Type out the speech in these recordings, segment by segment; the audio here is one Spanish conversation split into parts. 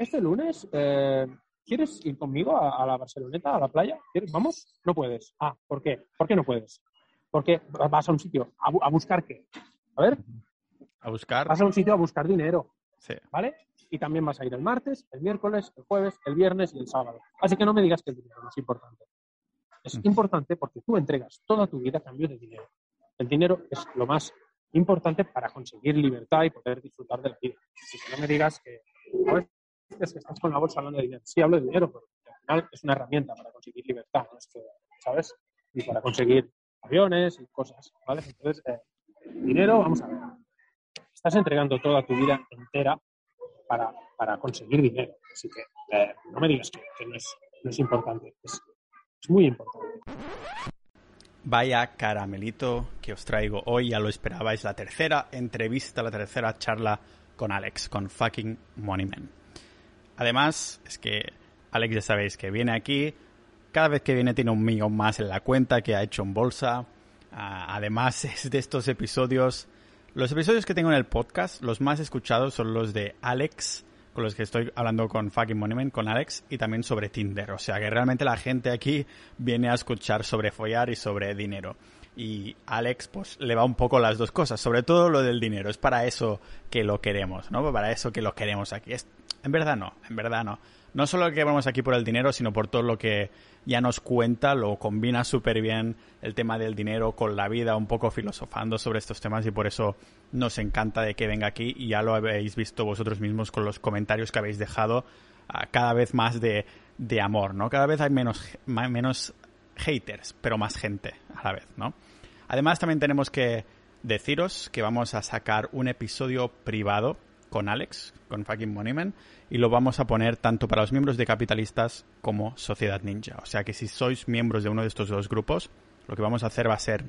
este lunes, eh, ¿quieres ir conmigo a, a la Barceloneta, a la playa? ¿Quieres? ¿Vamos? No puedes. Ah, ¿por qué? ¿Por qué no puedes? Porque vas a un sitio, ¿a, bu- a buscar qué? A ver, A buscar. vas a un sitio a buscar dinero, Sí. ¿vale? Y también vas a ir el martes, el miércoles, el jueves, el viernes y el sábado. Así que no me digas que el dinero no es importante. Es importante porque tú entregas toda tu vida a cambio de dinero. El dinero es lo más importante para conseguir libertad y poder disfrutar de la vida. Así que no me digas que, "Joder, es que estás con la bolsa hablando de dinero. Sí, hablo de dinero, pero al final es una herramienta para conseguir libertad, ¿no? Es que, ¿sabes? Y para conseguir aviones y cosas, ¿vale? Entonces, eh, dinero, vamos a ver. Estás entregando toda tu vida entera para, para conseguir dinero. Así que eh, no me digas que, que no, es, no es importante. Es, es muy importante. Vaya caramelito que os traigo hoy, ya lo esperabais, la tercera entrevista, la tercera charla con Alex, con fucking Moneyman. Además, es que Alex ya sabéis que viene aquí, cada vez que viene tiene un millón más en la cuenta que ha hecho en bolsa. Ah, además es de estos episodios, los episodios que tengo en el podcast, los más escuchados son los de Alex, con los que estoy hablando con fucking Moneyman, con Alex, y también sobre Tinder. O sea que realmente la gente aquí viene a escuchar sobre follar y sobre dinero. Y Alex, pues le va un poco las dos cosas, sobre todo lo del dinero. Es para eso que lo queremos, ¿no? Para eso que lo queremos aquí. Es, en verdad no, en verdad no. No solo que vamos aquí por el dinero, sino por todo lo que ya nos cuenta, lo combina súper bien el tema del dinero con la vida, un poco filosofando sobre estos temas y por eso nos encanta de que venga aquí y ya lo habéis visto vosotros mismos con los comentarios que habéis dejado, ah, cada vez más de, de amor, ¿no? Cada vez hay menos, menos haters, pero más gente a la vez, ¿no? Además también tenemos que deciros que vamos a sacar un episodio privado con Alex, con fucking Moneyman, y lo vamos a poner tanto para los miembros de Capitalistas como Sociedad Ninja. O sea que si sois miembros de uno de estos dos grupos, lo que vamos a hacer va a ser,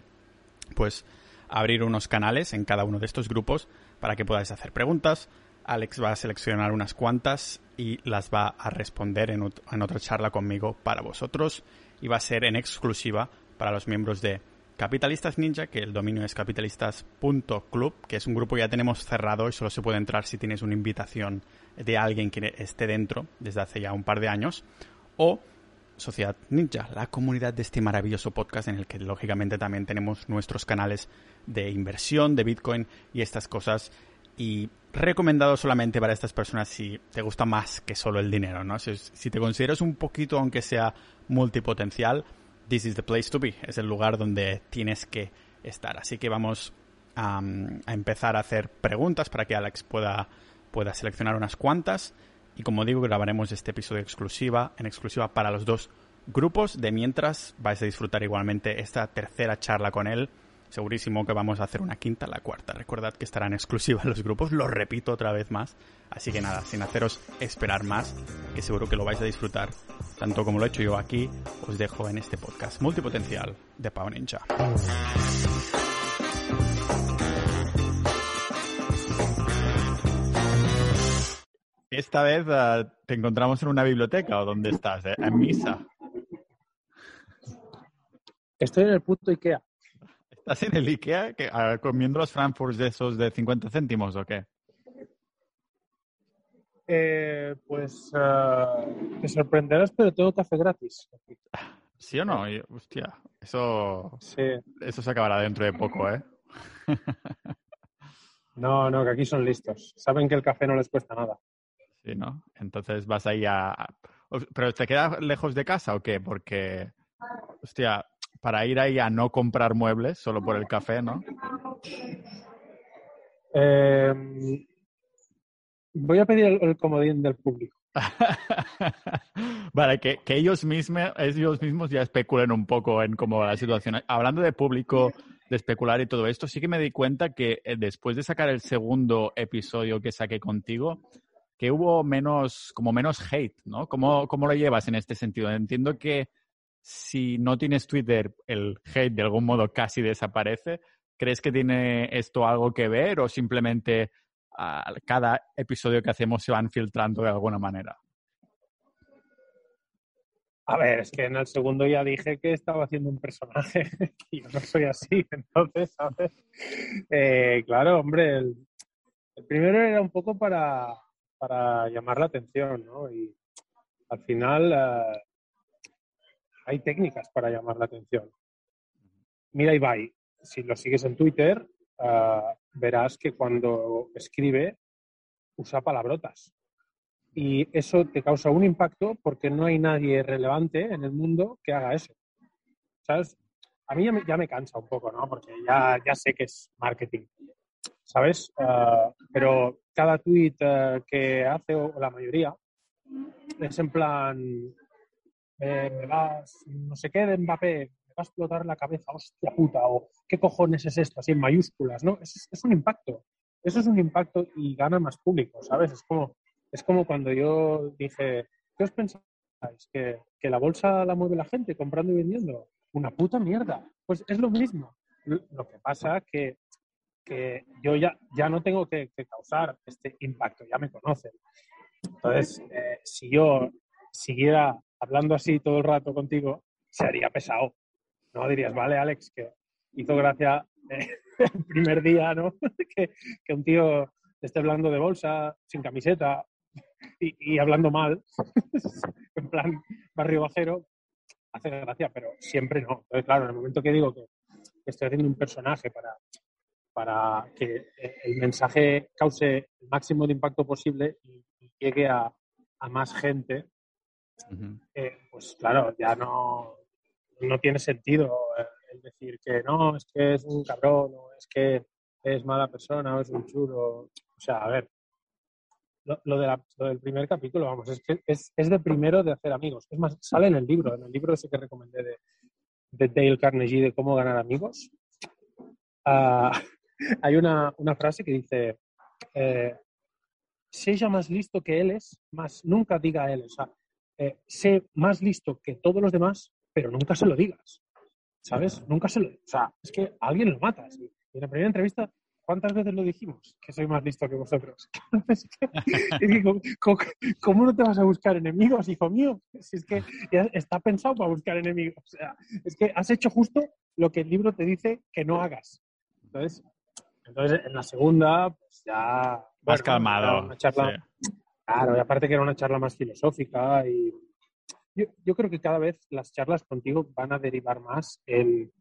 pues, abrir unos canales en cada uno de estos grupos para que podáis hacer preguntas. Alex va a seleccionar unas cuantas y las va a responder en, en otra charla conmigo para vosotros y va a ser en exclusiva para los miembros de Capitalistas Ninja, que el dominio es capitalistas.club, que es un grupo que ya tenemos cerrado y solo se puede entrar si tienes una invitación de alguien que esté dentro desde hace ya un par de años, o Sociedad Ninja, la comunidad de este maravilloso podcast en el que lógicamente también tenemos nuestros canales de inversión, de Bitcoin y estas cosas. Y recomendado solamente para estas personas si te gusta más que solo el dinero, ¿no? Si, si te consideras un poquito, aunque sea multipotencial, this is the place to be. Es el lugar donde tienes que estar. Así que vamos a, empezar a hacer preguntas para que Alex pueda, pueda seleccionar unas cuantas. Y como digo, grabaremos este episodio exclusiva, en exclusiva para los dos grupos. De mientras vais a disfrutar igualmente esta tercera charla con él. Segurísimo que vamos a hacer una quinta, la cuarta. Recordad que estará en exclusiva en los grupos, lo repito otra vez más. Así que nada, sin haceros esperar más, que seguro que lo vais a disfrutar, tanto como lo he hecho yo aquí, os dejo en este podcast multipotencial de Pau Ninja. Esta vez uh, te encontramos en una biblioteca o dónde estás, ¿Eh? en misa. Estoy en el puto Ikea. ¿Estás en el Ikea que, comiendo los Frankfurts de esos de 50 céntimos o qué? Eh, pues uh, te sorprenderás, pero tengo café gratis. ¿Sí o no? Y, hostia, eso, Sí. eso se acabará dentro de poco, ¿eh? No, no, que aquí son listos. Saben que el café no les cuesta nada. Sí, ¿no? Entonces vas ahí a... ¿Pero te queda lejos de casa o qué? Porque, hostia, para ir ahí a no comprar muebles solo por el café, ¿no? Eh, voy a pedir el, el comodín del público. vale, que, que ellos, mismos, ellos mismos ya especulen un poco en cómo va la situación. Hablando de público, de especular y todo esto, sí que me di cuenta que eh, después de sacar el segundo episodio que saqué contigo, que hubo menos, como menos hate, ¿no? ¿Cómo, ¿Cómo lo llevas en este sentido? Entiendo que si no tienes Twitter, el hate de algún modo casi desaparece. ¿Crees que tiene esto algo que ver o simplemente uh, cada episodio que hacemos se van filtrando de alguna manera? A ver, es que en el segundo ya dije que estaba haciendo un personaje y yo no soy así, entonces, ¿sabes? Eh, claro, hombre, el, primero era un poco para, para llamar la atención, ¿no? Y al final eh, hay técnicas para llamar la atención. Mira Ibai, si lo sigues en Twitter, eh, verás que cuando escribe usa palabrotas. Y eso te causa un impacto porque no hay nadie relevante en el mundo que haga eso. ¿Sabes? A mí ya me, cansa un poco, ¿no? Porque ya, ya sé que es marketing. ¿Sabes? Eh, pero cada tweet eh, que hace, o la mayoría, es en plan, me vas, no sé qué de Mbappé, me va a explotar la cabeza, hostia puta, o qué cojones es esto, así en mayúsculas, ¿no? Es, un impacto. Eso es un impacto y gana más público, ¿sabes? Es como, es como cuando yo dije, ¿qué os pensáis? ¿Que, ¿Que la bolsa la mueve la gente comprando y vendiendo? Una puta mierda. Pues es lo mismo. Lo que pasa que, que yo ya, ya no tengo que, causar este impacto, ya me conocen. Entonces, eh, si yo siguiera hablando así todo el rato contigo, se haría pesado. No dirías, vale, Alex, que hizo gracia eh, el primer día, ¿no? que, un tío esté hablando de bolsa, sin camiseta y, hablando mal, en plan barrio bajero, hace gracia, pero siempre no. Entonces, claro, en el momento que digo que estoy haciendo un personaje para, para que el mensaje cause el máximo de impacto posible y, llegue a, más gente, eh, pues claro, ya no, no tiene sentido eh, el decir que no, es que es un cabrón, o es que es mala persona, o es un chulo. O sea, a ver, lo, de del primer capítulo, vamos, es que es, es, de primero de hacer amigos. Es más, sale en el libro, en el libro ese que recomendé de, de Dale Carnegie de cómo ganar amigos. Uh, hay una, una, frase que dice, eh, sea más listo que él es, más nunca diga él. O sea, eh, sé más listo que todos los demás, pero nunca se lo digas. ¿Sabes? Nunca se lo... O sea, es que a alguien lo matas. Y en la primera entrevista ¿Cuántas veces lo dijimos? Que soy más listo que vosotros. ¿cómo, no te vas a buscar enemigos, hijo mío? Si es que está pensado para buscar enemigos. O sea, es que has hecho justo lo que el libro te dice que no hagas. Entonces, entonces en la segunda, pues ya... Más calmado. Claro, y aparte que era una charla más filosófica y yo, yo, creo que cada vez las charlas contigo van a derivar más en,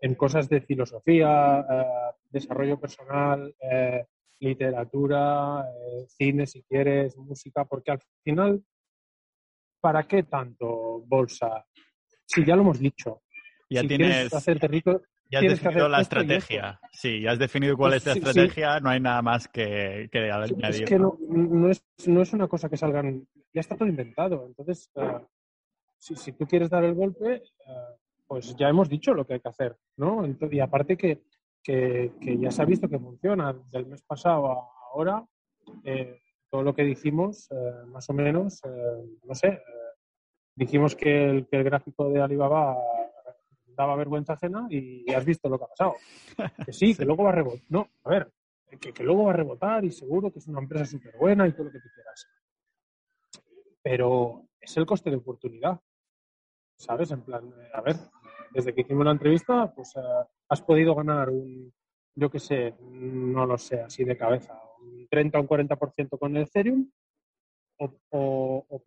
en cosas de filosofía, eh, desarrollo personal, eh, literatura, eh, cine si quieres, música, porque al final, ¿para qué tanto bolsa? Si ya lo hemos dicho. Ya tienes... Hacerte rico, ya has definido la estrategia. Sí, ya has definido cuál es la estrategia, no hay nada más que, que añadir. Es que no, no, es, no, es, una cosa que salgan, ya está todo inventado. Entonces, si, si, tú quieres dar el golpe, pues ya hemos dicho lo que hay que hacer, ¿no? y aparte que, que, ya se ha visto que funciona del mes pasado a ahora, eh, todo lo que dijimos, eh, más o menos, eh, no sé, dijimos que el, que el, gráfico de Alibaba daba vergüenza ajena y has visto lo que ha pasado. Que sí, que luego va a rebotar. No, a ver, que, que, luego va a rebotar y seguro que es una empresa súper buena y todo lo que tú quieras. Pero es el coste de oportunidad. ¿Sabes? En plan, a ver, desde que hicimos la entrevista, pues eh, has podido ganar un, yo qué sé, no lo sé, así de cabeza, un 30 o un 40% con el Ethereum o, o,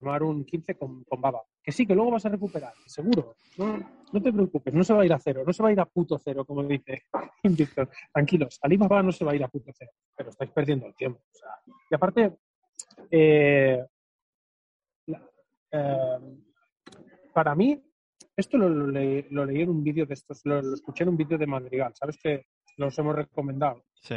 palmar un 15 con, con, Baba. Que sí, que luego vas a recuperar, seguro. No, no, te preocupes, no se va a ir a cero, no se va a ir a puto cero, como dice Víctor. Tranquilos, Alibaba no se va a ir a puto cero, pero estáis perdiendo el tiempo. Y aparte, eh, eh, para mí, esto lo, leí en un vídeo de estos, lo, escuché en un vídeo de Madrigal, ¿sabes que los hemos recomendado? Sí.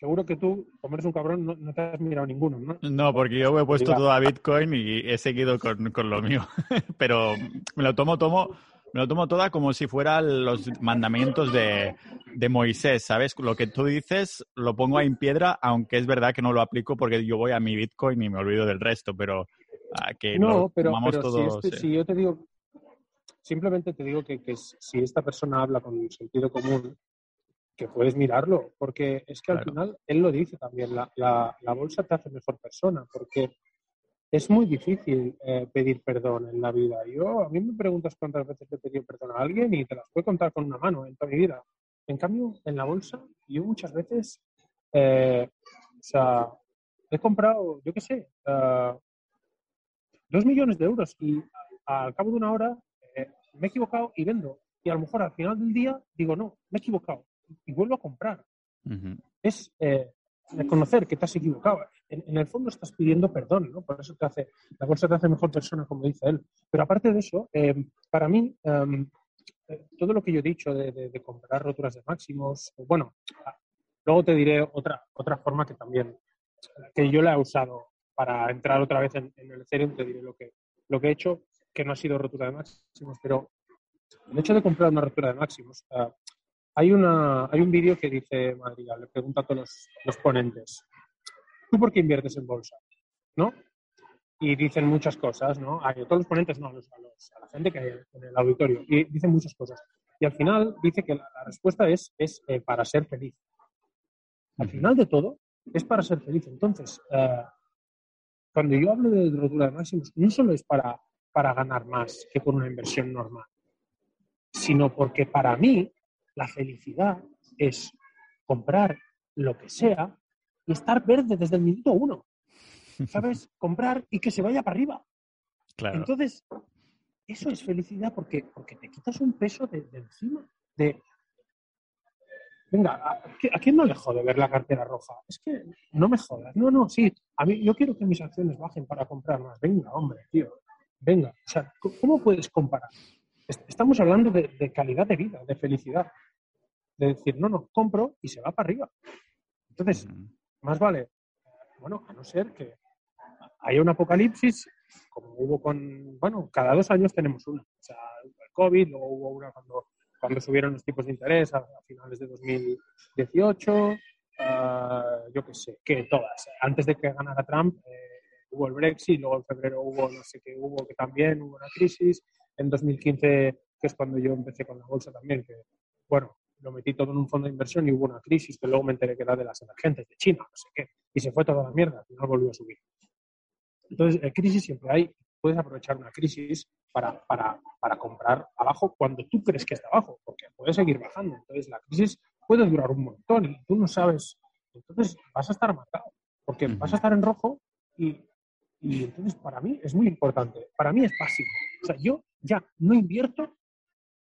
Seguro que tú, como eres un cabrón, no, te has mirado ninguno, ¿no? No, porque yo he puesto todo a Bitcoin y he seguido con, lo mío. Pero me lo tomo, tomo, me lo tomo toda como si fueran los mandamientos de, de, Moisés, ¿sabes? Lo que tú dices lo pongo ahí en piedra, aunque es verdad que no lo aplico porque yo voy a mi Bitcoin y me olvido del resto, pero ah, que no, pero, este, si, yo te digo Simplemente te digo que, si esta persona habla con sentido común, que puedes mirarlo, porque es que al final él lo dice también, la, la, bolsa te hace mejor persona, porque es muy difícil eh, pedir perdón en la vida. Yo, a mí me preguntas cuántas veces he pedido perdón a alguien y te las puedo contar con una mano en toda mi vida. En cambio, en la bolsa, yo muchas veces, eh, o sea, he comprado, yo qué sé, uh, dos millones de euros y al cabo de una hora eh, me he equivocado y vendo. Y a lo mejor al final del día digo, no, me he equivocado y vuelvo a comprar. Es eh, reconocer que te has equivocado. En, el fondo estás pidiendo perdón, ¿no? Por eso te hace, la bolsa te hace mejor persona, como dice él. Pero aparte de eso, eh, para mí, em, todo lo que yo he dicho de, comprar roturas de máximos, bueno, luego te diré otra, otra forma que también, que yo la he usado para entrar otra vez en, el Ethereum, te diré lo que, lo que he hecho, que no ha sido rotura de máximos, pero el hecho de comprar una rotura de máximos, hay, una, hay un vídeo que dice Madrigal, le pregunta a todos los, ponentes, ¿tú por qué inviertes en bolsa? ¿No? Y dicen muchas cosas, ¿no? A todos los ponentes, no, a, los, a, la gente que hay en el auditorio, y dicen muchas cosas. Y al final dice que la, respuesta es, es eh, para ser feliz. Al final de todo, es para ser feliz. Entonces, eh, cuando yo hablo de rotura de máximos, no solo es para, para ganar más que con una inversión normal, sino porque para mí la felicidad es comprar lo que sea y estar verde desde el minuto uno. ¿Sabes? Comprar y que se vaya para arriba. Claro. Entonces, eso es felicidad porque, porque te quitas un peso de, de encima. De, Venga, ¿a, quién no le jode ver la cartera roja? Es que no me jodas. No, no, sí. A mí, yo quiero que mis acciones bajen para comprar más. Venga, hombre, tío. Venga. O sea, ¿cómo puedes comparar? Estamos hablando de, calidad de vida, de felicidad. De decir, no, no, compro y se va para arriba. Entonces, más vale, bueno, a no ser que haya un apocalipsis, como hubo con, bueno, cada dos años tenemos una. O sea, el COVID, luego hubo una cuando cuando subieron los tipos de interés a, finales de 2018, ah, yo qué sé, que todas. Antes de que ganara Trump eh, hubo el Brexit, luego en febrero hubo no sé qué hubo, que también hubo una crisis. En 2015, que es cuando yo empecé con la bolsa también, que bueno, lo metí todo en un fondo de inversión y hubo una crisis que luego me enteré que era de las emergentes de China, no sé qué, y se fue toda la mierda, y no volvió a subir. Entonces, eh, crisis siempre hay, puedes aprovechar una crisis para, para, para, comprar abajo cuando tú crees que está abajo, porque puede seguir bajando. Entonces la crisis puede durar un montón y tú no sabes. Entonces vas a estar marcado, porque vas a estar en rojo y, y entonces para mí es muy importante. Para mí es pasivo. O sea, yo ya no invierto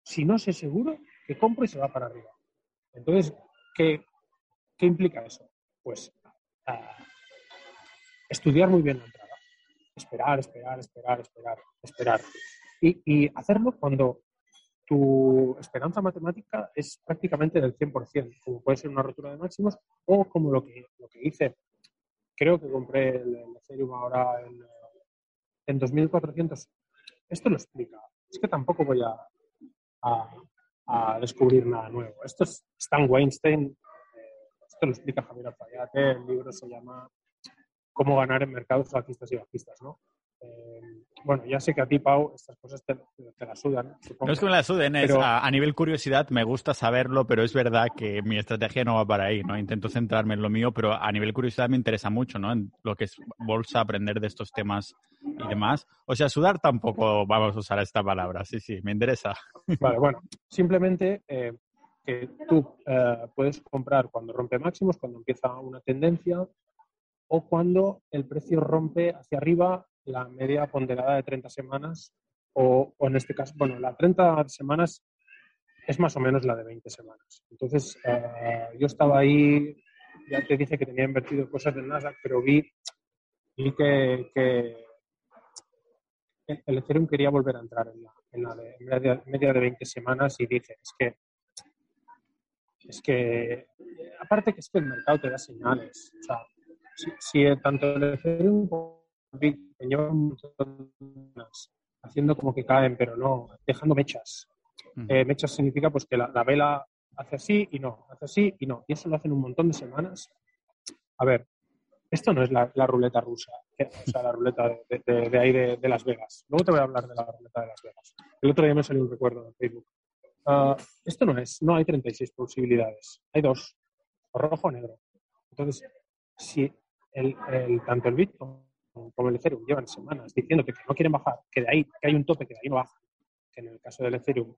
si no sé seguro que compro y se va para arriba. Entonces, ¿qué, qué implica eso? Pues ah, estudiar muy bien la entrada esperar, esperar, esperar, esperar, esperar. Y, hacerlo cuando tu esperanza matemática es prácticamente del 100%, como puede ser una rotura de máximos o como lo que, lo que hice. Creo que compré el, Ethereum ahora en, en 2400. Esto lo explica. Es que tampoco voy a, a, descubrir nada nuevo. Esto es Stan Weinstein. Eh, esto lo explica Javier Alfayate. El libro se llama cómo ganar en mercados alcistas y bajistas, ¿no? Eh, bueno, ya sé que a ti, Pau, estas cosas te, te las sudan. No es que me las suden, es a, nivel curiosidad me gusta saberlo, pero es verdad que mi estrategia no va para ahí, ¿no? Intento centrarme en lo mío, pero a nivel curiosidad me interesa mucho, ¿no? En lo que es bolsa, aprender de estos temas y demás. O sea, sudar tampoco vamos a usar esta palabra, sí, sí, me interesa. Vale, bueno, simplemente eh, que tú eh, puedes comprar cuando rompe máximos, cuando empieza una tendencia, o cuando el precio rompe hacia arriba la media ponderada de 30 semanas o, en este caso, bueno, la 30 semanas es más o menos la de 20 semanas. Entonces, eh, yo estaba ahí, ya te dije que tenía invertido cosas del Nasdaq, pero vi, vi que, que el Ethereum quería volver a entrar en la, en la de, media, de 20 semanas y dije, es que es que, aparte que es que el mercado te da señales. O sea, si, tanto el Ethereum el Bitcoin haciendo como que caen, pero no, dejando mechas. Eh, mechas significa pues que la, vela hace así y no, hace así y no. Y eso lo hacen un montón de semanas. A ver, esto no es la, ruleta rusa, o sea, la ruleta de, ahí de, Las Vegas. Luego te voy a hablar de la ruleta de Las Vegas. El otro día me salió un recuerdo en Facebook. Ah, esto no es, no hay 36 posibilidades, hay dos, rojo o negro. Entonces, si el, tanto el Bitcoin como el Ethereum llevan semanas diciendo que no quieren bajar, que de ahí que hay un tope que de ahí no baja, que en el caso del Ethereum.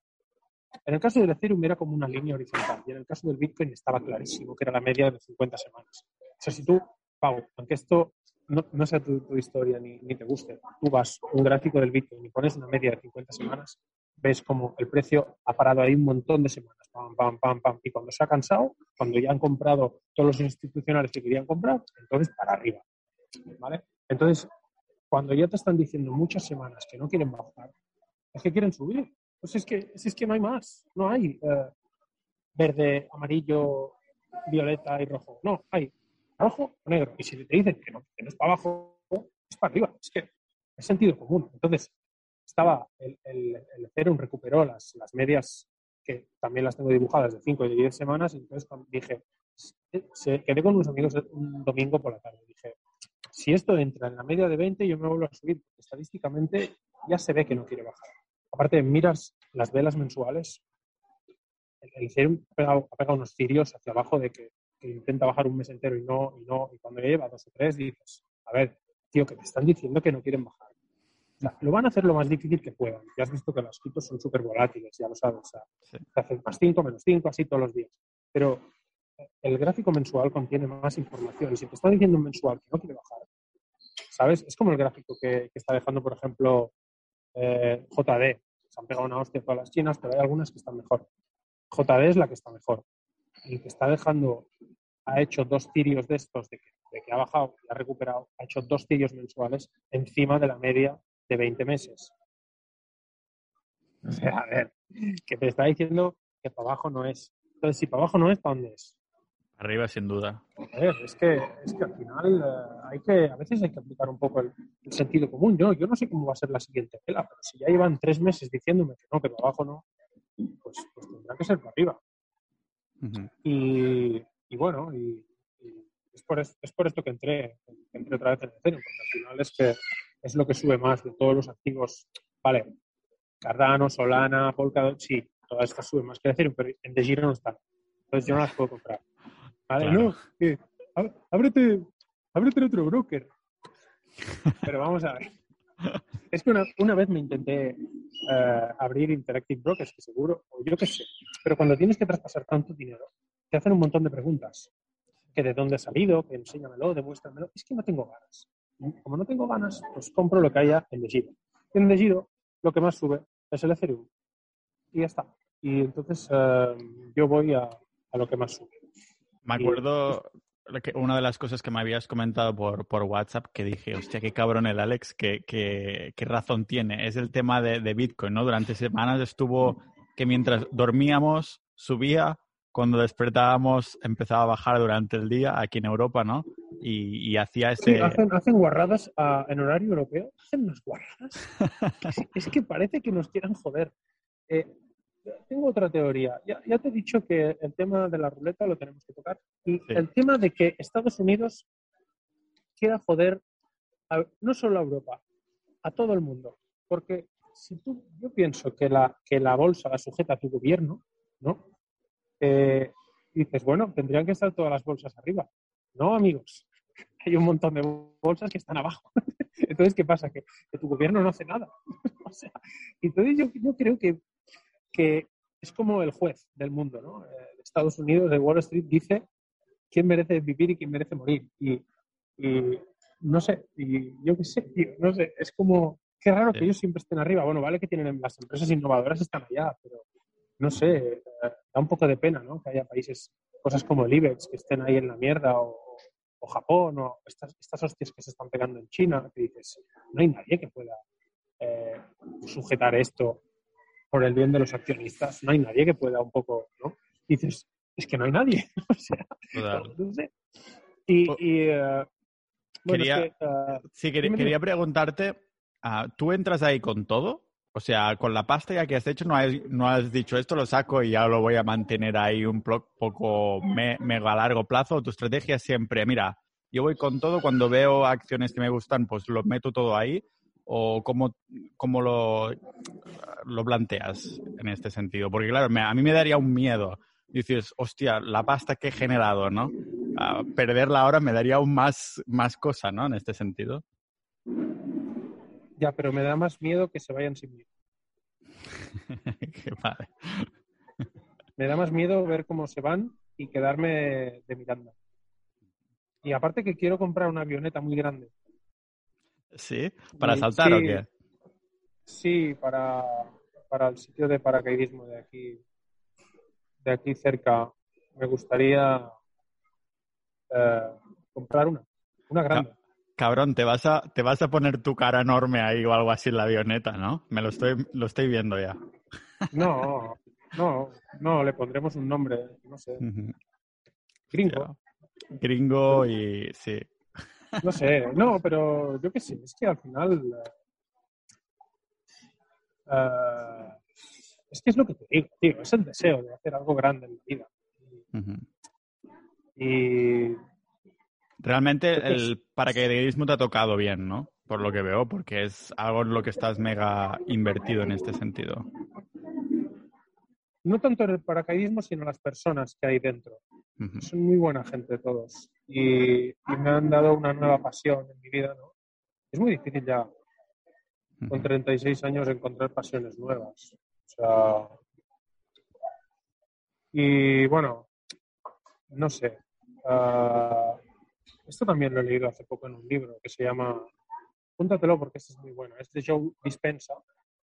En el caso del Ethereum era como una línea horizontal y en el caso del Bitcoin estaba clarísimo que era la media de 50 semanas. O sea, si tú Pau, aunque esto no, no sea tu, tu historia ni, ni te guste, tú vas un gráfico del Bitcoin y pones una media de 50 semanas, ves como el precio ha parado ahí un montón de semanas, pam, pam, pam, pam, y cuando se ha cansado, cuando ya han comprado todos los institucionales que querían comprar, entonces para arriba, ¿vale? Entonces, cuando ya te están diciendo muchas semanas que no quieren bajar, es que quieren subir. Pues es que, es que no hay más, no hay eh, verde, amarillo, violeta y rojo, no, hay rojo o negro. Y si te dicen que no, que es para abajo, es para arriba. Es que es sentido común. Entonces, estaba el, el, Ethereum recuperó las, las medias que también las tengo dibujadas de 5 y de 10 semanas. Y entonces dije, se, quedé con unos amigos un domingo por la tarde. Dije, si esto entra en la media de 20, yo me vuelvo a subir. Estadísticamente ya se ve que no quiere bajar. Aparte, miras las velas mensuales. El, el Ethereum ha pegado, ha pegado unos cirios hacia abajo de que que intenta bajar un mes entero y no, y no, y cuando lleva dos o tres dices, a ver, tío, que te están diciendo que no quieren bajar. O sea, lo van a hacer lo más difícil que puedan. Ya has visto que las criptos son súper volátiles, ya lo sabes. O sea, Sí. te hacen más 5, menos 5, así todos los días. Pero el gráfico mensual contiene más información. Y si te está diciendo un mensual que no quiere bajar, ¿sabes? Es como el gráfico que, está dejando, por ejemplo, eh, JD. Se han pegado una hostia todas las chinas, pero hay algunas que están mejor. JD es la que está mejor. El que está dejando, ha hecho dos tirios de estos, de que, de que ha bajado y ha recuperado, ha hecho dos tirios mensuales encima de la media de 20 meses. O sea, a ver, que te está diciendo que para abajo no es. Entonces, si para abajo no es, ¿para dónde es? Arriba, sin duda. Joder, es que, es que al final eh, hay que, a veces hay que aplicar un poco el, el sentido común. Yo, yo no sé cómo va a ser la siguiente vela, pero si ya llevan tres meses diciéndome que no, que para abajo no, pues, pues tendrá que ser para arriba. Y, y bueno, y, y es, por es, es por esto que entré, que entré otra vez en Ethereum, porque al final es que es lo que sube más de todos los activos. Vale, Cardano, Solana, Polkadot, sí, todas estas suben más que Ethereum, pero en The Giro no están. Entonces yo no las puedo comprar. Vale, Claro. no, ábrete, ábrete otro broker. Pero vamos a ver. Es que una, una vez me intenté eh, abrir Interactive Brokers, que seguro, o yo qué sé, pero cuando tienes que traspasar tanto dinero, te hacen un montón de preguntas. Que de dónde ha salido, que enséñamelo, demuéstramelo. Es que no tengo ganas. Como no tengo ganas, pues compro lo que haya en Giro. En Giro lo que más sube es el Ethereum. Y ya está. Y entonces eh, yo voy a, a lo que más sube. Me acuerdo que una de las cosas que me habías comentado por, por WhatsApp que dije, hostia, qué cabrón el Alex, qué, qué, qué razón tiene. Es el tema de, de Bitcoin, ¿no? Durante semanas estuvo que mientras dormíamos subía, cuando despertábamos empezaba a bajar durante el día aquí en Europa, ¿no? Y, y hacía Sí, ese... hacen, hacen guarradas ah, en horario europeo. Hacen unas guarradas. Es, es que parece que nos quieran joder. Eh, tengo otra teoría. Ya, ya te he dicho que el tema de la ruleta lo tenemos que tocar. Y Sí. el tema de que Estados Unidos quiera joder a- no solo a Europa, a todo el mundo. Porque si tú, yo pienso que la, que la bolsa la sujeta a tu gobierno, ¿no? Eh, dices, bueno, tendrían que estar todas las bolsas arriba. No, amigos. Hay un montón de bolsas que están abajo. Entonces, ¿qué pasa? Que, que tu gobierno no hace nada. o sea, entonces yo, yo creo que, que es como el juez del mundo, ¿no? Eh, de Estados Unidos, de Wall Street, dice quién merece vivir y quién merece morir. Y, y no sé, y yo qué sé, tío, no sé, es como, qué raro que Sí. ellos siempre estén arriba. Bueno, vale que tienen las empresas innovadoras están allá, pero no sé, eh, da un poco de pena, ¿no? Que haya países, cosas como el IBEX, que estén ahí en la mierda, o, o Japón, o estas, estas hostias que se están pegando en China, que dices, no hay nadie que pueda eh, sujetar esto por el bien de los accionistas, no hay nadie que pueda un poco, ¿no? Dices, es que no hay nadie, o sea, Total. no sé. Y, O- y, bueno, Quería- es que, eh, Sí, quería preguntarte, ah, ¿tú entras ahí con todo? O sea, con la pasta ya que has hecho, no has, no has dicho esto lo saco y ya lo voy a mantener ahí un poco me- mega a largo plazo. Tu estrategia es siempre, mira, yo voy con todo, cuando veo acciones que me gustan, pues lo meto todo ahí. ¿O cómo, cómo lo, lo planteas en este sentido? Porque claro, me- a mí me daría un miedo. Dices, hostia, la pasta que he generado, ¿no? Perderla ahora me daría aún más, más cosa, ¿no? En este sentido. ya, pero me da más miedo que se vayan sin mí. Qué padre. Me da más miedo ver cómo se van y quedarme de Miranda. Y aparte que quiero comprar una avioneta muy grande. ¿Sí? ¿Para saltar o qué? Sí, para, para el sitio de paracaidismo de aquí, de aquí cerca. Me gustaría eh, comprar una, una grande. Cabrón, te vas a te vas a poner tu cara enorme ahí o algo así en la avioneta, ¿no? Me lo estoy lo estoy viendo ya. No, no, no, le pondremos un nombre, no sé. Gringo. Gringo y sí. No sé, no, pero yo qué sé, es que al final uh, es que es lo que te digo, tío, es el deseo de hacer algo grande en la vida. Y realmente el paracaidismo te ha tocado bien, ¿no? Por lo que veo, porque es algo en lo que estás mega invertido en este sentido no tanto en el paracaidismo, sino las personas que hay dentro. Son muy buena gente todos y, me han dado una nueva pasión en mi vida. ¿no? Es muy difícil ya, con 36 años, encontrar pasiones nuevas. O sea, y bueno, no sé. Ah, esto también lo he leído hace poco en un libro que se llama, Púntatelo porque este es muy bueno, es de Joe Dispensa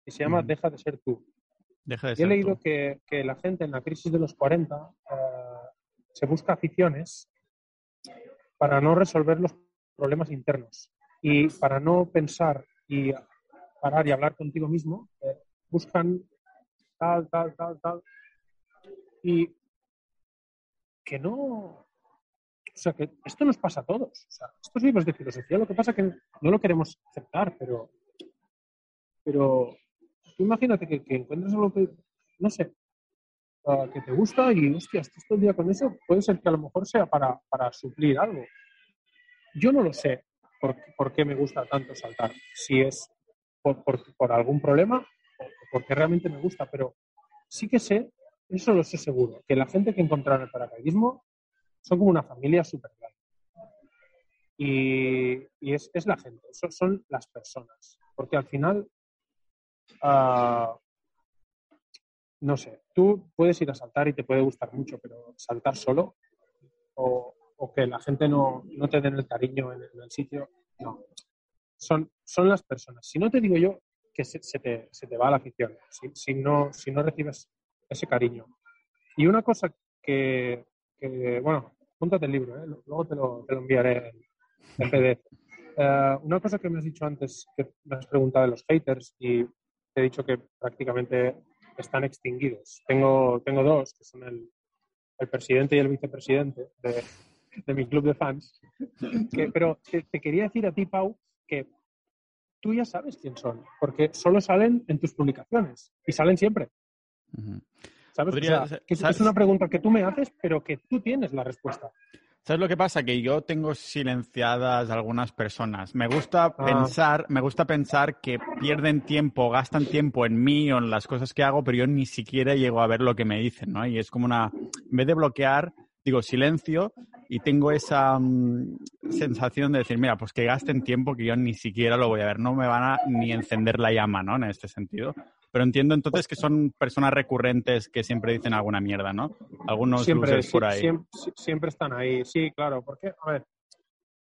y se llama Deja de ser tú he leído que, la gente en la crisis de los 40 eh, se busca aficiones para no resolver los problemas internos y para no pensar y parar y hablar contigo mismo, eh, buscan tal, tal, tal, tal. Y que no. O sea, que esto nos pasa a todos. Estos libros de filosofía, lo que pasa es que no lo queremos aceptar, pero, pero imagínate que, encuentres algo que, no sé, que te gusta y, hostia, estás todo el día con eso, puede ser que a lo mejor sea para, suplir algo. Yo no lo sé por, qué me gusta tanto saltar, si es por, por, algún problema o porque realmente me gusta, pero sí que sé, eso lo sé seguro, que la gente que encontraron el paracaidismo son como una familia súper grande. Y, es, la gente, son, son las personas, porque al final Ah, no sé, tú puedes ir a saltar y te puede gustar mucho, pero saltar solo o, que la gente no, te den el cariño en el, sitio, no. Son, son las personas. Si no te digo yo que se, te, va la afición, si, no, si no recibes ese cariño. Y una cosa que, bueno, júntate el libro, ¿eh? luego te lo, enviaré en, PDF. Eh, una cosa que me has dicho antes, que me has preguntado de los haters, y he dicho que prácticamente están extinguidos. Tengo, tengo dos, que son el, presidente y el vicepresidente de, mi club de fans. pero te, quería decir a ti, Pau, que tú ya sabes quién son, porque solo salen en tus publicaciones y salen siempre. ¿Sabes? es una pregunta que tú me haces, pero que tú tienes la respuesta. ¿Sabes lo que pasa? Que yo tengo silenciadas algunas personas. Me gusta ah. pensar, me gusta pensar que pierden tiempo, gastan tiempo en mí o en las cosas que hago, pero yo ni siquiera llego a ver lo que me dicen, ¿no? Y es como una, en vez de bloquear, digo silencio y tengo esa mm, sensación de decir, mira, pues que gasten tiempo que yo ni siquiera lo voy a ver, no me van a ni encender la llama, ¿no? En este sentido. Pero entiendo entonces que son personas recurrentes que siempre dicen alguna mierda, ¿no? Algunos siempre, por ahí. Siempre, siempre, están ahí, sí, claro. Porque, a ver,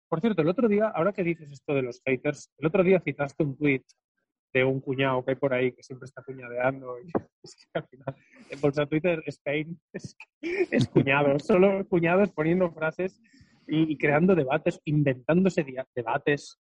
por cierto, el otro día, ahora que dices esto de los haters, el otro día citaste un tweet de un cuñado que hay por ahí que siempre está cuñadeando. Y es que al final, en Bolsa Twitter, Spain es, es cuñado, solo cuñados poniendo frases y, y creando debates, inventándose debates.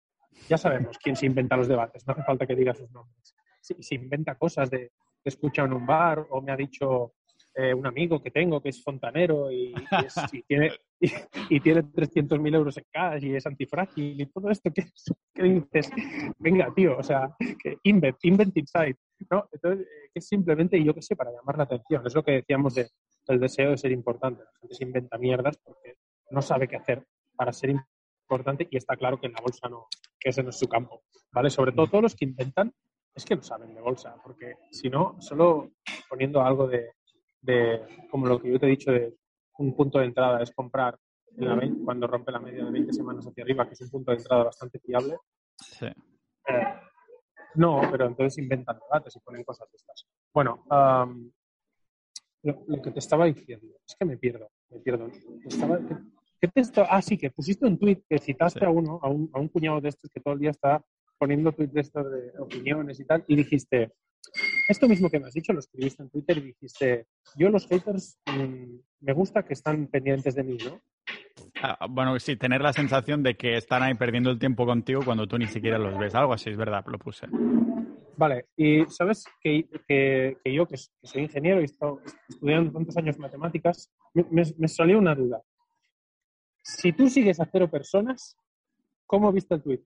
Ya sabemos quién se inventa los debates, no hace falta que diga sus nombres se, inventa cosas de que escucha en un bar o me ha dicho eh, un amigo que tengo que es fontanero y, tiene, y, tiene 300.000 euros en cash y es antifrágil y todo esto que, dices, venga, tío, o sea, que invent, invent inside, ¿no? Entonces, eh, que es simplemente, yo qué sé, para llamar la atención. Es lo que decíamos de, del deseo de ser importante. La gente se inventa mierdas porque no sabe qué hacer para ser importante y está claro que en la bolsa no, que ese no es su campo, ¿vale? Sobre todo todos los que intentan es que no saben de bolsa, porque si no, solo poniendo algo de, como lo que yo te he dicho, de un punto de entrada es comprar cuando rompe la media de 20 semanas hacia arriba, que es un punto de entrada bastante fiable. Sí. Eh, no, pero entonces inventan debates y ponen cosas de estas. Bueno, lo, que te estaba diciendo, es que me pierdo, me pierdo. ¿Qué, ¿Qué texto? Ah, sí, que pusiste un tweet que citaste Sí. a uno, a un, a un cuñado de estos que todo el día está poniendo tweets de estos de opiniones y tal, y dijiste, esto mismo que me has dicho, lo escribiste en Twitter y dijiste, yo los haters mm, me gusta que están pendientes de mí, ¿no? Ah, bueno, sí, tener la sensación de que están ahí perdiendo el tiempo contigo cuando tú ni siquiera los ves. Algo así, es verdad, lo puse. Vale, y sabes que, que- que yo, que soy ingeniero y he estado estudiando tantos años matemáticas, me, me- me salió una duda. Si tú sigues a cero personas, ¿cómo viste el tweet?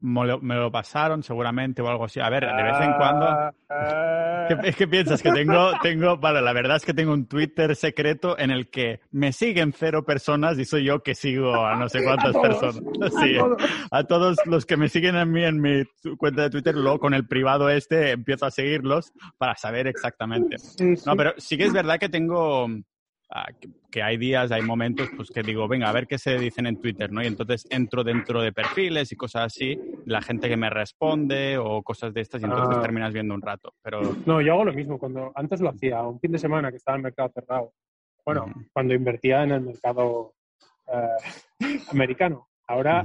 Me lo, me lo pasaron seguramente o algo así. A ver, de vez en cuando... Ah. ¿Qué, qué piensas? Que tengo, tengo, vale, la verdad es que tengo un Twitter secreto en el que me siguen cero personas y soy yo que sigo a no sé cuántas A personas. a todos. a todos los que me siguen a mí en mi cuenta de Twitter, luego con el privado este empiezo a seguirlos para saber exactamente. Sí, sí. No, pero sí que es verdad que tengo, que, que hay días, hay momentos, pues que digo, venga, a ver qué se dicen en Twitter, ¿no? Y entonces entro dentro de perfiles y cosas así, la gente que me responde o cosas de estas y entonces Ah. terminas viendo un rato. Pero No, yo hago lo mismo. Cuando antes lo hacía, un fin de semana que estaba el mercado cerrado. Bueno, cuando invertía en el mercado eh, americano. Ahora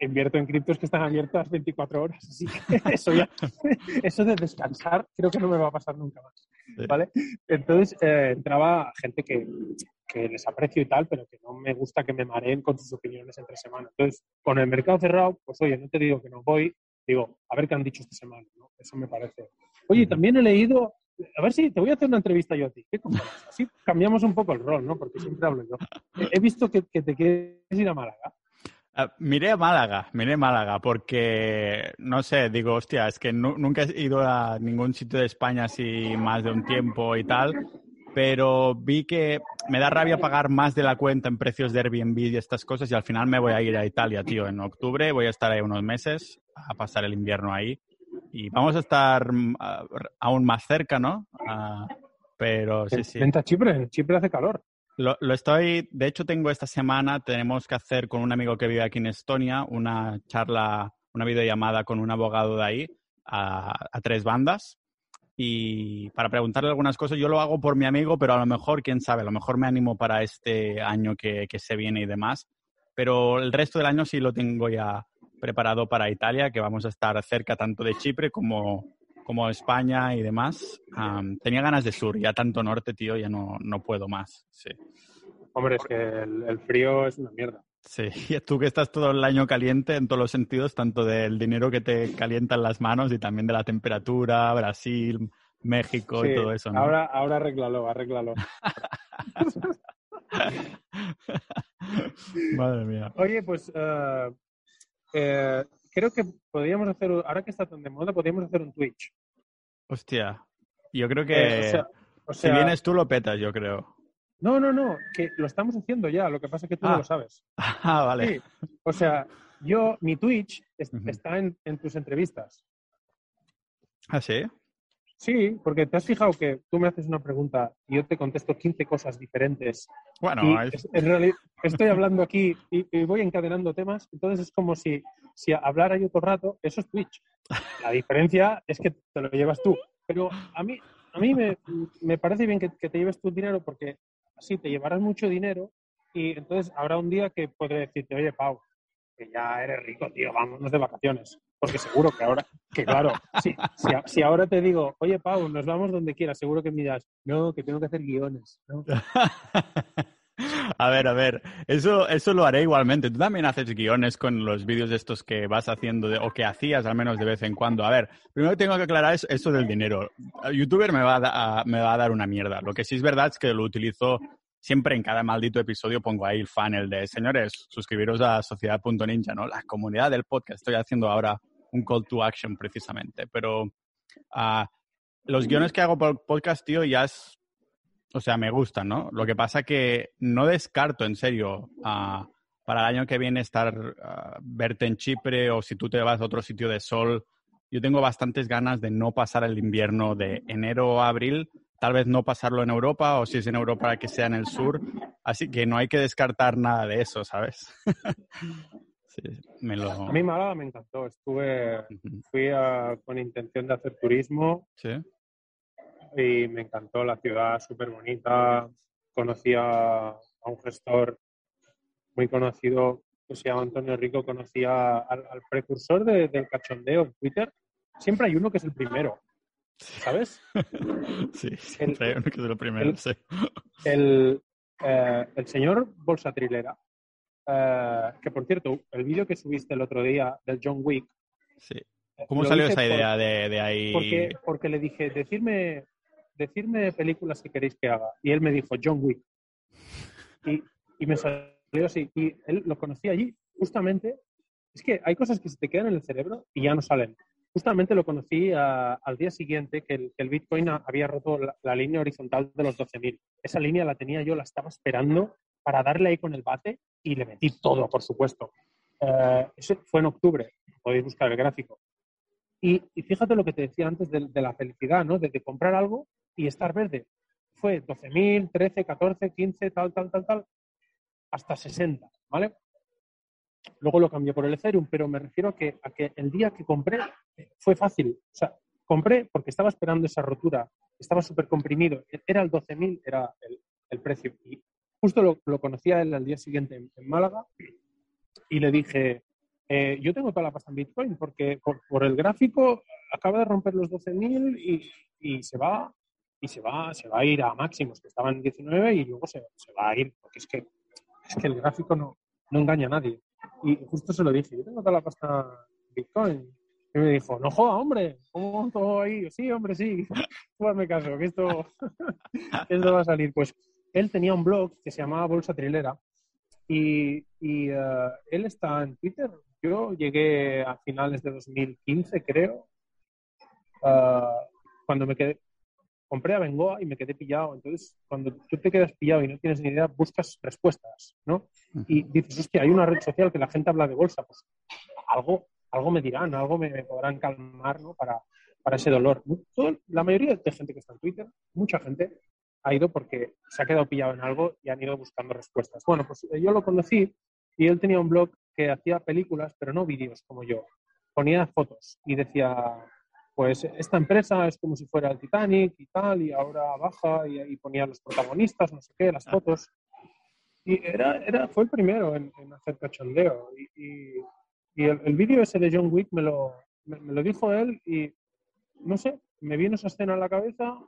invierto en criptos que están abiertas 24 horas. Así que eso ya, eso de descansar creo que no me va a pasar nunca más. ¿Vale? Entonces eh, entraba gente que, que les aprecio y tal, pero que no me gusta que me mareen con sus opiniones entre semana. Entonces, con el mercado cerrado, pues oye, no te digo que no voy, digo, a ver qué han dicho esta semana, ¿no? Eso me parece. Oye, también he leído, a ver si te voy a hacer una entrevista yo a ti. ¿Qué cojones? Así cambiamos un poco el rol, ¿no? Porque siempre hablo yo. He- He visto que, que te quieres ir a Málaga. Ah, miré a Málaga, miré Málaga, porque, no sé, digo, hostia, es que nu- nunca he ido a ningún sitio de España así más de un tiempo y tal, pero vi que me da rabia pagar más de la cuenta en precios de Airbnb y estas cosas y al final me voy a ir a Italia, tío, en octubre voy a estar ahí unos meses a pasar el invierno ahí y vamos a estar a- aún más cerca, ¿no? Ah, pero sí, sí. A Chipre, Chipre hace calor. Lo, estoy, de hecho tengo esta semana, tenemos que hacer con un amigo que vive aquí en Estonia una charla, una videollamada con un abogado de ahí a, a tres bandas. Y para preguntarle algunas cosas, yo lo hago por mi amigo, pero a lo mejor, quién sabe, a lo mejor me animo para este año que, que se viene y demás, pero el resto del año sí lo tengo ya preparado para Italia, que vamos a estar cerca tanto de Chipre como, como España y demás. Tenía ganas de sur, ya tanto norte, tío, ya no, no puedo más. Sí. Hombre, es que el, el frío es una mierda. Sí, y tú que estás todo el año caliente en todos los sentidos, tanto del dinero que te calienta en las manos y también de la temperatura, Brasil, México y todo eso, ¿no? Ahora, ahora arréglalo, arréglalo. Madre mía. Oye, pues eh, eh, creo que podríamos hacer, ahora que está tan de moda, podríamos hacer un Twitch. Hostia, yo creo que Eh, o sea, o si vienes tú lo petas, yo creo. No, no, no, que lo estamos haciendo ya, lo que pasa es que tú Ah. no lo sabes. Ah, vale. Sí, o sea, yo, mi Twitch es- está en, en tus entrevistas. ¿Ah, sí? Sí, porque te has fijado que tú me haces una pregunta y yo te contesto 15 cosas diferentes. Bueno, y es- es- en realidad estoy hablando aquí y, y voy encadenando temas, entonces es como si, si hablara yo todo el rato, eso es Twitch. La diferencia es que te lo llevas tú. Pero a mí, a mí me, me parece bien que, que te lleves tu dinero porque así te llevarás mucho dinero y entonces habrá un día que podré decirte, oye, Pau, que ya eres rico, tío, vámonos de vacaciones. Porque seguro que ahora, que claro, si, si, ahora te digo, oye, Pau, nos vamos donde quieras, seguro que miras, no, que tengo que hacer guiones. ¿no? A ver, a ver, eso, eso lo haré igualmente. Tú también haces guiones con los vídeos estos que vas haciendo de- o que hacías al menos de vez en cuando. A ver, primero tengo que aclarar es- eso del dinero. YouTuber me va, a, a- me va a dar una mierda. Lo que sí es verdad es que lo utilizo siempre en cada maldito episodio. Pongo ahí el funnel de, señores, suscribiros a Sociedad.ninja, ¿no? La comunidad del podcast. Estoy haciendo ahora un call to action precisamente. Pero ah, los guiones que hago por podcast, tío, ya es o sea, me gustan, ¿no? Lo que pasa que no descarto, en serio, ah, para el año que viene estar, ah, verte en Chipre o si tú te vas a otro sitio de sol. Yo tengo bastantes ganas de no pasar el invierno de enero a abril, tal vez no pasarlo en Europa o si es en Europa que sea en el sur. Así que no hay que descartar nada de eso, ¿sabes? sí, me lo... A mí Málaga me encantó. Estuve, fui a- con intención de hacer turismo Sí, y me encantó la ciudad, súper bonita. Conocí a, a un gestor muy conocido que se llama Antonio Rico, conocía al, precursor del cachondeo en Twitter. Siempre hay uno que es el primero, ¿sabes? Sí, siempre hay uno que es el primero, el, sí. El, eh, el señor Bolsa Trilera, eh, que por cierto, el vídeo que subiste el otro día del John Wick. Sí. Eh, ¿Cómo salió esa idea de, de, ahí? Porque, porque le dije, decirme, decirme películas que queréis que haga. Y él me dijo, John Wick. Y, y me salió así. Y él lo conocía allí, justamente. Es que hay cosas que se te quedan en el cerebro y ya no salen. Justamente lo conocí al día siguiente que el, Bitcoin había roto la, línea horizontal de los 12.000. Esa línea la tenía yo, la estaba esperando para darle ahí con el bate y le metí todo, por supuesto. Eh, eso fue en octubre, podéis buscar el gráfico. Y, fíjate lo que te decía antes de, la felicidad, ¿no? De, comprar algo y estar verde. Fue 12.000, 13, 14, 15, tal, tal, tal, tal, hasta 60, ¿vale? Luego lo cambié por el Ethereum, pero me refiero a que, a que el día que compré fue fácil. O sea, compré porque estaba esperando esa rotura, estaba súper comprimido. Era el 12.000, era el, precio. Y justo lo, conocía él al día siguiente en, Málaga y le dije, eh, yo tengo toda la pasta en Bitcoin porque por, el gráfico acaba de romper los 12.000 y, y se va y se va, se va a ir a máximos, que estaban en 19 y luego se, se va a ir, porque es que, es que el gráfico no engaña a nadie. Y justo se lo dije, yo tengo toda la pasta Bitcoin. Y me dijo, no joda, hombre, ¿cómo todo ahí? Sí, hombre, sí, tú caso, que esto, esto va a salir. Pues él tenía un blog que se llamaba Bolsa Trilera y, y eh, él está en Twitter. Yo llegué a finales de 2015, creo, uh, cuando me quedé, compré a Bengoa y me quedé pillado. Entonces, cuando tú te quedas pillado y no tienes ni idea, buscas respuestas, ¿no? Y dices, hostia, hay una red social que la gente habla de bolsa, pues algo, algo me dirán, algo me, podrán calmar, ¿no? Para, para ese dolor. la mayoría de gente que está en Twitter, mucha gente, ha ido porque se ha quedado pillado en algo y han ido buscando respuestas. Bueno, pues eh, yo lo conocí y él tenía un blog que hacía películas, pero no vídeos como yo. Ponía fotos y decía, pues esta empresa es como si fuera el Titanic y tal, y ahora baja y, ahí ponía los protagonistas, no sé qué, las fotos. Y era, era, fue el primero en, hacer cachondeo. Y, y, el, vídeo ese de John Wick me lo, me, lo dijo él y, no sé, me vino esa escena a la cabeza,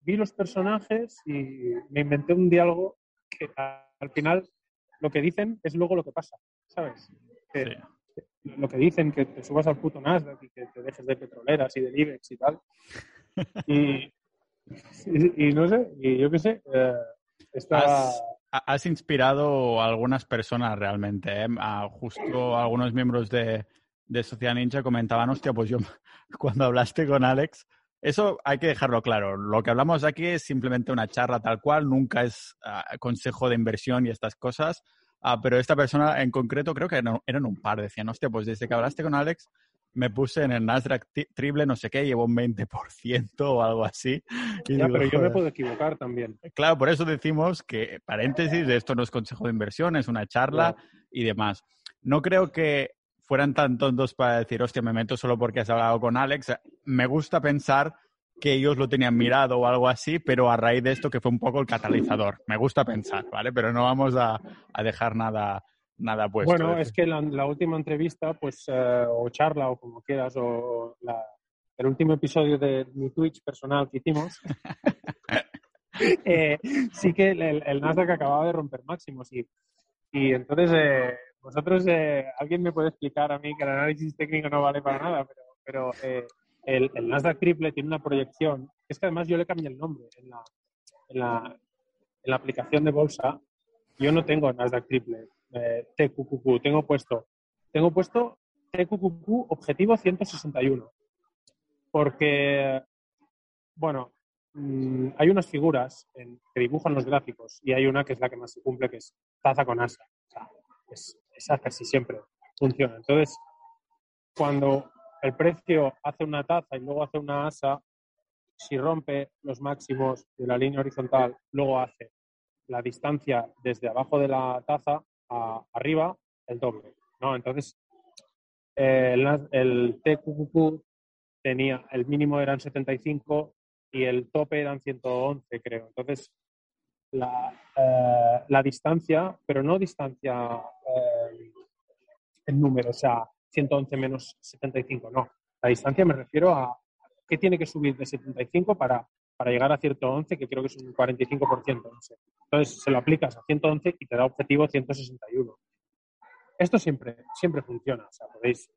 vi los personajes y me inventé un diálogo que al final lo que dicen es luego lo que pasa, ¿sabes? sí lo que dicen, que te subas al puto Nasdaq y que te dejes de petroleras y de IBEX y tal. Y, y, no sé, y yo qué sé, eh, has, inspirado a algunas personas realmente. ¿eh? A justo algunos miembros de, de Sociedad Ninja comentaban, hostia, pues yo cuando hablaste con Alex, eso hay que dejarlo claro. Lo que hablamos aquí es simplemente una charla tal cual, nunca es ah, consejo de inversión y estas cosas. Ah, pero esta persona en concreto, creo que eran, un par, decían, hostia, pues desde que hablaste con Alex, me puse en el Nasdaq triple, no sé qué, llevo un 20% o algo así. ya, pero yo me puedo equivocar también. Claro, por eso decimos que, paréntesis, esto no es consejo de inversión, es una charla y demás. No creo que fueran tan tontos para decir, hostia, me meto solo porque has hablado con Alex. Me gusta pensar que ellos lo tenían mirado o algo así, pero a raíz de esto que fue un poco el catalizador. Me gusta pensar, ¿vale? Pero no vamos a, dejar nada, nada puesto. Bueno, es que la, última entrevista, pues, eh, o charla, o como quieras, o el último episodio de mi Twitch personal que hicimos, eh, sí que el, el, Nasdaq acababa de romper máximos y, y entonces eh, vosotros, alguien me puede explicar a mí que el análisis técnico no vale para nada, pero, pero el, Nasdaq triple tiene una proyección, es que además yo le cambié el nombre en la, en la, en aplicación de bolsa. Yo no tengo Nasdaq triple, eh, TQQQ, tengo puesto, tengo puesto TQQQ objetivo 161. Porque, bueno, mm, hay unas figuras que dibujan los gráficos y hay una que es la que más se cumple, que es taza con asa. Es, esa casi siempre funciona. Entonces, cuando el precio hace una taza y luego hace una asa, si rompe los máximos de la línea horizontal, luego hace la distancia desde abajo de la taza a arriba el doble. ¿no? Entonces, eh, el, el TQQQ tenía, el mínimo eran 75 y el tope eran 111, creo. Entonces, la, eh, la distancia, pero no distancia eh, en número, o sea, 111 menos 75, no. La distancia me refiero a qué tiene que subir de 75 para, para llegar a 111, que creo que es un 45%, no sé. Entonces se lo aplicas a 111 y te da objetivo 161. Esto siempre, siempre funciona, o sea, podéis,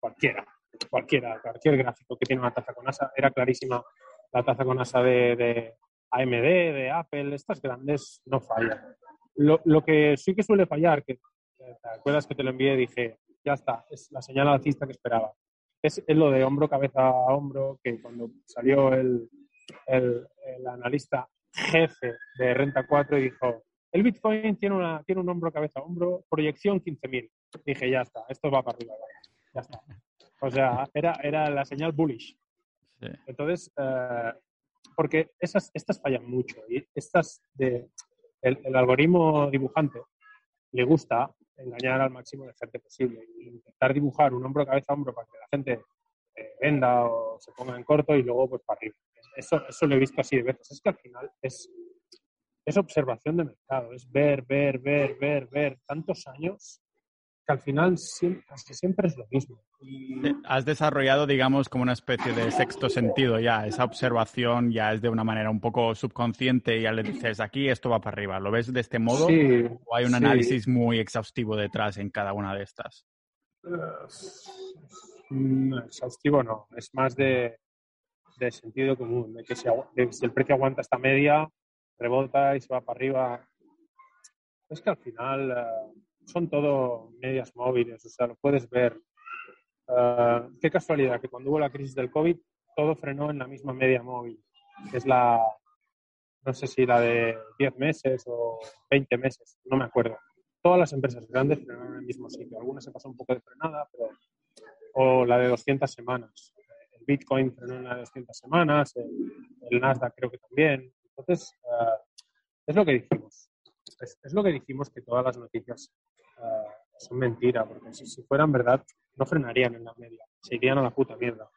cualquiera, cualquiera, cualquier gráfico que tiene una taza con asa, era clarísima la taza con asa de, de AMD, de Apple, estas grandes no fallan. Lo, lo, que sí que suele fallar, que te acuerdas que te lo envié, dije, ya está, es la señal alcista que esperaba. Es, es lo de hombro, cabeza a hombro, que cuando salió el, el, el analista jefe de Renta 4 y dijo, el Bitcoin tiene, una, tiene un hombro, cabeza, hombro, proyección 15.000. Dije, ya está, esto va para arriba, ya está. O sea, era, era la señal bullish. Sí. Entonces, eh, porque esas, estas fallan mucho y estas de, el, el, algoritmo dibujante le gusta engañar al máximo de gente posible e intentar dibujar un hombro, cabeza, hombro para que la gente eh, venda o se ponga en corto y luego pues para arriba. Eso, eso lo he visto así de veces. Es que al final es, es observación de mercado, es ver, ver, ver, ver, ver tantos años que al final siempre, casi siempre es lo mismo. Y... Has desarrollado, digamos, como una especie de sexto sentido ya. Esa observación ya es de una manera un poco subconsciente y ya le dices, aquí esto va para arriba. ¿Lo ves de este modo? Sí, ¿O hay un sí. análisis muy exhaustivo detrás en cada una de estas? Uh, exhaustivo no, es más de, de sentido común, de que si, de si el precio aguanta esta media, rebota y se va para arriba. Es que al final uh, son todo medias móviles, o sea, lo puedes ver. Uh, qué casualidad que cuando hubo la crisis del COVID todo frenó en la misma media móvil, que es la, no sé si la de 10 meses o 20 meses, no me acuerdo. Todas las empresas grandes frenaron en el mismo sitio. Algunas se pasó un poco de frenada, pero o la de 200 semanas. El Bitcoin frenó en la de 200 semanas, el, el Nasdaq creo que también. Entonces, uh, es lo que dijimos. Es, es, lo que dijimos que todas las noticias uh, son mentira, porque si, si, fueran verdad, no frenarían en la media, se irían a la puta mierda.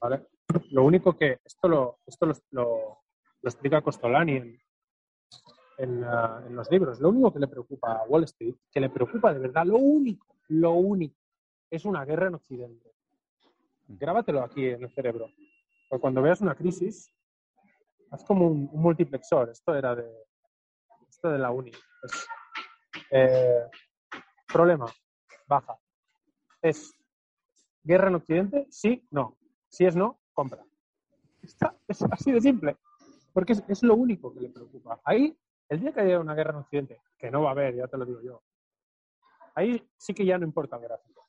¿vale? Lo único que, esto lo, esto lo, lo, lo explica Costolani en, en, uh, en, los libros, lo único que le preocupa a Wall Street, que le preocupa de verdad, lo único, lo único, es una guerra en Occidente. Grábatelo aquí en el cerebro. Porque cuando veas una crisis, haz como un, un multiplexor. Esto era de, esto de la uni. Es, eh, problema, baja. Es guerra en Occidente, sí, no. Si es no, compra. Está, es así de simple. Porque es, es, lo único que le preocupa. Ahí, el día que haya una guerra en Occidente, que no va a haber, ya te lo digo yo, ahí sí que ya no importa el gráfico.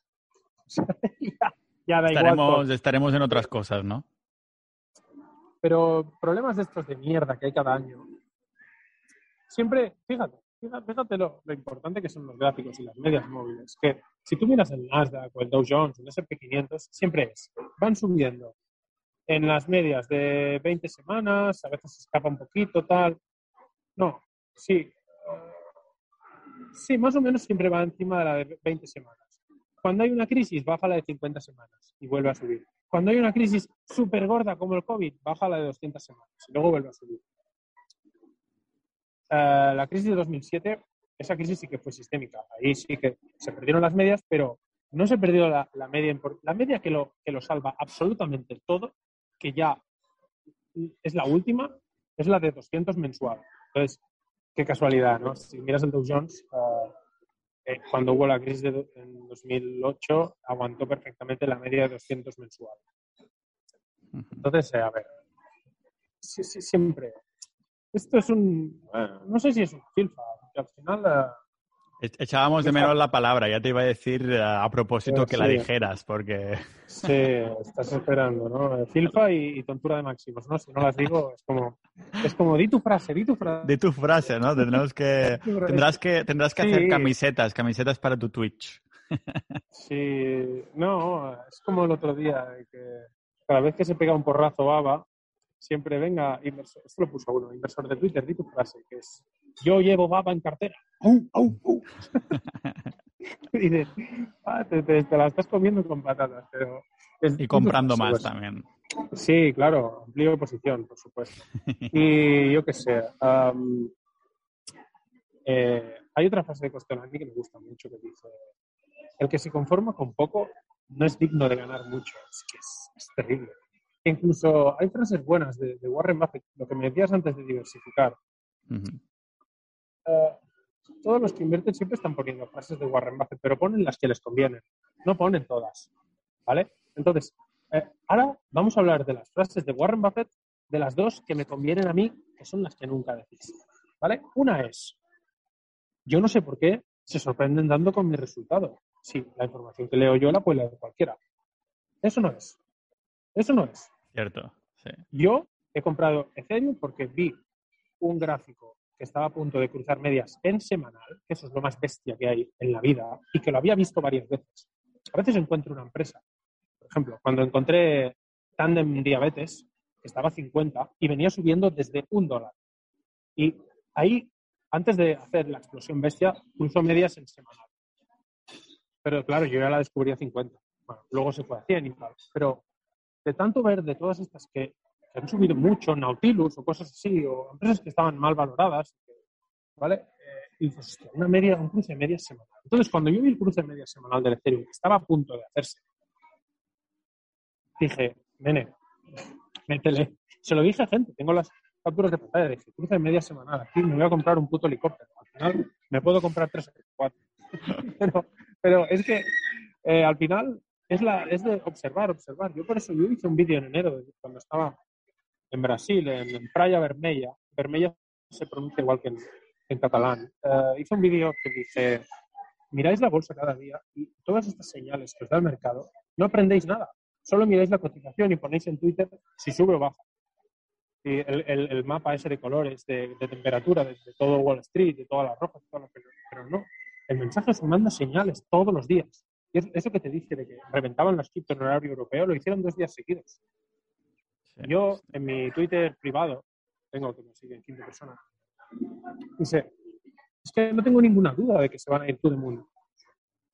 ya, ya da estaremos, igual estaremos en otras cosas, ¿no? Pero problemas de estos de mierda que hay cada año, siempre, fíjate, fíjate lo, lo, importante que son los gráficos y las medias móviles, que si tú miras el Nasdaq o el Dow Jones el S&P 500, siempre es, van subiendo en las medias de 20 semanas, a veces se escapa un poquito, tal. No, sí, sí, más o menos siempre va encima de la de 20 semanas. Cuando hay una crisis, baja la de 50 semanas y vuelve a subir. Cuando hay una crisis súper gorda como el COVID, baja la de 200 semanas y luego vuelve a subir. Uh, la crisis de 2007, esa crisis sí que fue sistémica. Ahí sí que se perdieron las medias, pero no se perdió la, la media. La media que lo, que lo salva absolutamente todo, que ya es la última, es la de 200 mensual. Entonces, qué casualidad, ¿no? Si miras el Dow Jones, uh, eh, cuando hubo la crisis de, en 2008, aguantó perfectamente la media de 200 mensual. Entonces, eh, a ver, sí, sí, siempre. Esto es un. Bueno, no sé si es un filfa, porque al final. Uh, Echábamos de menos la palabra, ya te iba a decir uh, a propósito que sí. la dijeras, porque. Sí, estás esperando, ¿no? Filfa y, y, tontura de máximos, ¿no? Si no las digo, es como. Es como, di tu frase, di tu frase. Di tu frase, ¿no? Tendrás que, tendrás que, tendrás que sí. hacer camisetas, camisetas para tu Twitch. Sí, no, es como el otro día, que cada vez que se pega un porrazo baba, siempre venga, inversor, esto lo puso uno, inversor de Twitter, di tu frase, que es, yo llevo baba en cartera. ¡Au, au, au! y dices, ah, te, te, te, la estás comiendo con patatas, pero... Es, y comprando más también. Sí, claro, amplio posición, por supuesto. Y yo qué sé. eh, hay otra frase de Costelani que me gusta mucho que dice: El que se conforma con poco no es digno de ganar mucho. Es que es, es terrible. Incluso hay frases buenas de, de Warren Buffett, lo que me decías antes de diversificar. Eh, todos los que invierten siempre están poniendo frases de Warren Buffett, pero ponen las que les convienen, no ponen todas. ¿Vale? Entonces, eh, ahora vamos a hablar de las frases de Warren Buffett, de las dos que me convienen a mí, que son las que nunca decís. ¿Vale? Una es, yo no sé por qué se sorprenden dando con mi resultado. Sí, la información que leo yo la puede leer cualquiera. Eso no es. Eso no es. Cierto, sí. Yo he comprado Ethereum porque vi un gráfico que estaba a punto de cruzar medias en semanal, que eso es lo más bestia que hay en la vida, y que lo había visto varias veces. A veces encuentro una empresa. Por ejemplo, cuando encontré Tandem Diabetes, que estaba a 50 y venía subiendo desde un dólar. Y ahí, antes de hacer la explosión bestia, cruzó medias en semanal. Pero claro, yo ya la descubrí a 50. Bueno, luego se fue a 100 y tal. Pero de tanto ver de todas estas que, que han subido mucho, Nautilus o cosas así, o empresas que estaban mal valoradas, ¿vale? Eh, y hostia, una media, un cruce media semanal. Entonces, cuando yo vi el cruce media semanal del Ethereum, que estaba a punto de hacerse, dije, nene, métele. Se lo dije a gente, tengo las capturas de pantalla, dije, cruce media semanal, aquí me voy a comprar un puto helicóptero. Al final me puedo comprar tres o cuatro. pero, pero es que eh, al final es, la, es de observar, observar. Yo por eso yo hice un vídeo en enero, cuando estaba en Brasil, en, en Praia Vermella. Vermella se pronuncia igual que en, catalán. Eh, hice un vídeo que dice, miráis la bolsa cada día y todas estas señales que os da el mercado, no aprendéis nada. Solo miráis la cotización y ponéis en Twitter si sube o baja. El, el- mapa ese de colores, de, temperatura, de, todo Wall Street, de todas las rojas, todo lo que- pero no. El mensaje se manda señales todos los días. Y es- eso que te dije de que reventaban las cripto en horario europeo, lo hicieron dos días seguidos. sí. Yo, en mi Twitter privado, tengo que me siguen 15 personas, dice, es que no tengo ninguna duda de que se van a ir todo el mundo.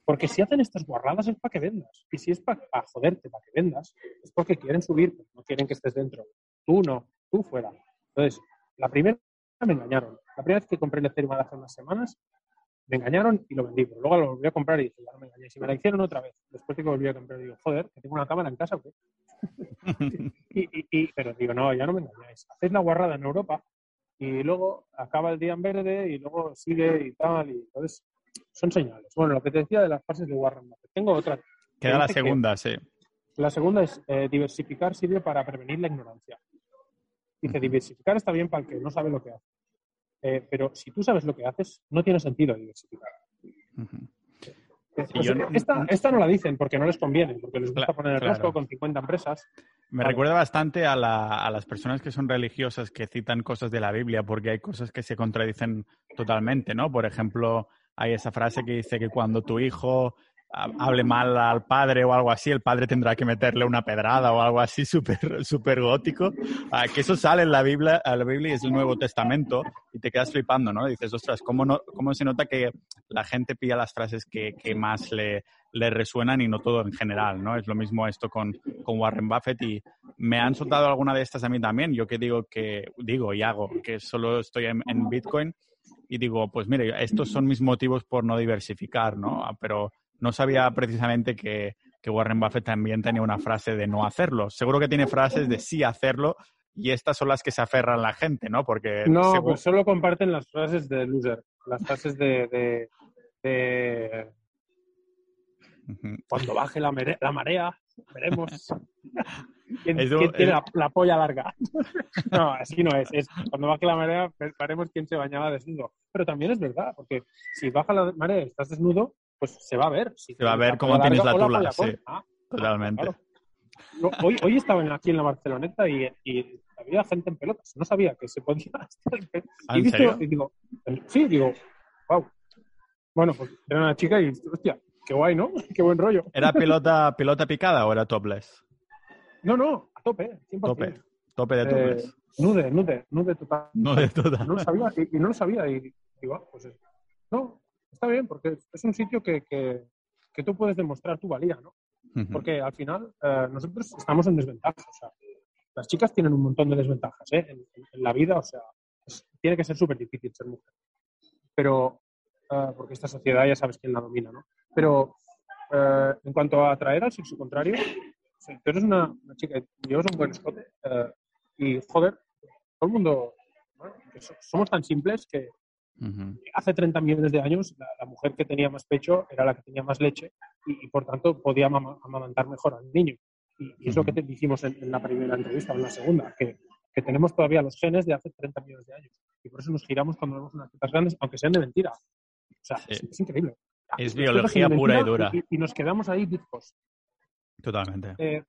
Porque si hacen estas guarradas es para que vendas. Y si es para joderte, para que vendas, es porque quieren subir, no quieren que estés dentro. Tú no, tú fuera. Entonces, la primera me engañaron. La primera vez que compré el Ethereum hace unas semanas, me engañaron y lo vendí. Pero luego lo volví a comprar y dije, ya no me engañéis. Y me la hicieron otra vez. Después de que volví a comprar, digo, joder, que tengo una cámara en casa, ¿o qué? Y, y- y- pero digo, no, ya no me engañáis. Hacéis la guarrada en Europa y luego acaba el día en verde y luego sigue y tal. Y entonces, son señales. Bueno, lo que te decía de las fases de Warren Buffett. Tengo otra. Queda la que- segunda, sí. La segunda es eh, diversificar sirve para prevenir la ignorancia. Dice, diversificar está bien para el que no sabe lo que hace. Eh, pero si tú sabes lo que haces, no tiene sentido diversificar. Yo esta, esta no la dicen porque no les conviene, porque les gusta poner el claro. rasgo con 50 empresas. Me Vale. recuerda bastante a, la- a las personas que son religiosas que citan cosas de la Biblia porque hay cosas que se contradicen totalmente, ¿no? Por ejemplo, hay esa frase que dice que cuando tu hijo hable mal al padre o algo así, el padre tendrá que meterle una pedrada o algo así súper súper gótico. Que eso sale en la Biblia, a la Biblia y es el Nuevo Testamento y te quedas flipando, ¿no? Dices, ostras, ¿cómo, no, cómo se nota que la gente pilla las frases que, que más le, le resuenan y no todo en general, ¿no? Es lo mismo esto con, con Warren Buffett y me han soltado alguna de estas a mí también. Yo que digo que, digo y hago, que solo estoy en, en Bitcoin y digo, pues mire, estos son mis motivos por no diversificar, ¿no? Ah, Pero no sabía precisamente que, que Warren Buffett también tenía una frase de no hacerlo. Seguro que tiene frases de sí hacerlo y estas son las que se aferran la gente, ¿no? Porque No, según- pues solo comparten las frases de loser, las frases de, de- de Ujú. cuando baje la, la marea, veremos quién, Eso- quién tiene la, la polla larga. no, así no es. Es cuando baje la marea, ve- veremos quién se bañaba desnudo. Pero también es verdad, porque si baja la marea y estás desnudo, pues se va a ver. Si Se va a ver cómo tienes larga la tula, sí. Ah, Totalmente. claro. Hoy, hoy estaba en- aquí en la Barceloneta y, y había gente en pelotas. No sabía que se podía estar en pelotas. ¿Ah, Y en visto- serio? y digo, sí, digo, wow. Bueno, pues era una chica y, hostia, qué guay, ¿no? Qué buen rollo. ¿Era pelota, pelota picada o era topless? No, no, a tope, 100%. Tope. Tope de Eh, topless. nude, nude, nude total. No de toda. No lo sabía, y, y no lo sabía. Y digo, ah, pues eh, no, está bien, porque es un sitio que, que, que tú puedes demostrar tu valía, ¿no? Ujú. Porque al final eh, nosotros estamos en desventaja. O sea, las chicas tienen un montón de desventajas ¿eh? en, en la vida, o sea, es- tiene que ser súper difícil ser mujer. Pero, eh, porque esta sociedad ya sabes quién la domina, ¿no? Pero eh, en cuanto a atraer al sexo contrario, si tú eres una, una chica llevas un buen escote eh, y, joder, todo el mundo, bueno, somos tan simples que Hace 30 millones de años la, la mujer que tenía más pecho era la que tenía más leche y, y, por tanto podía amama- amamantar mejor al niño. Y, y es lo que te dijimos en, en la primera entrevista o en la segunda, que, que tenemos todavía los genes de hace 30 millones de años. Y por eso nos giramos cuando vemos unas tetas grandes, aunque sean de mentira. O sea, Sí. es, es increíble. Es Las biología pura y dura. Y, y nos quedamos ahí bizcos. Totalmente. Eh,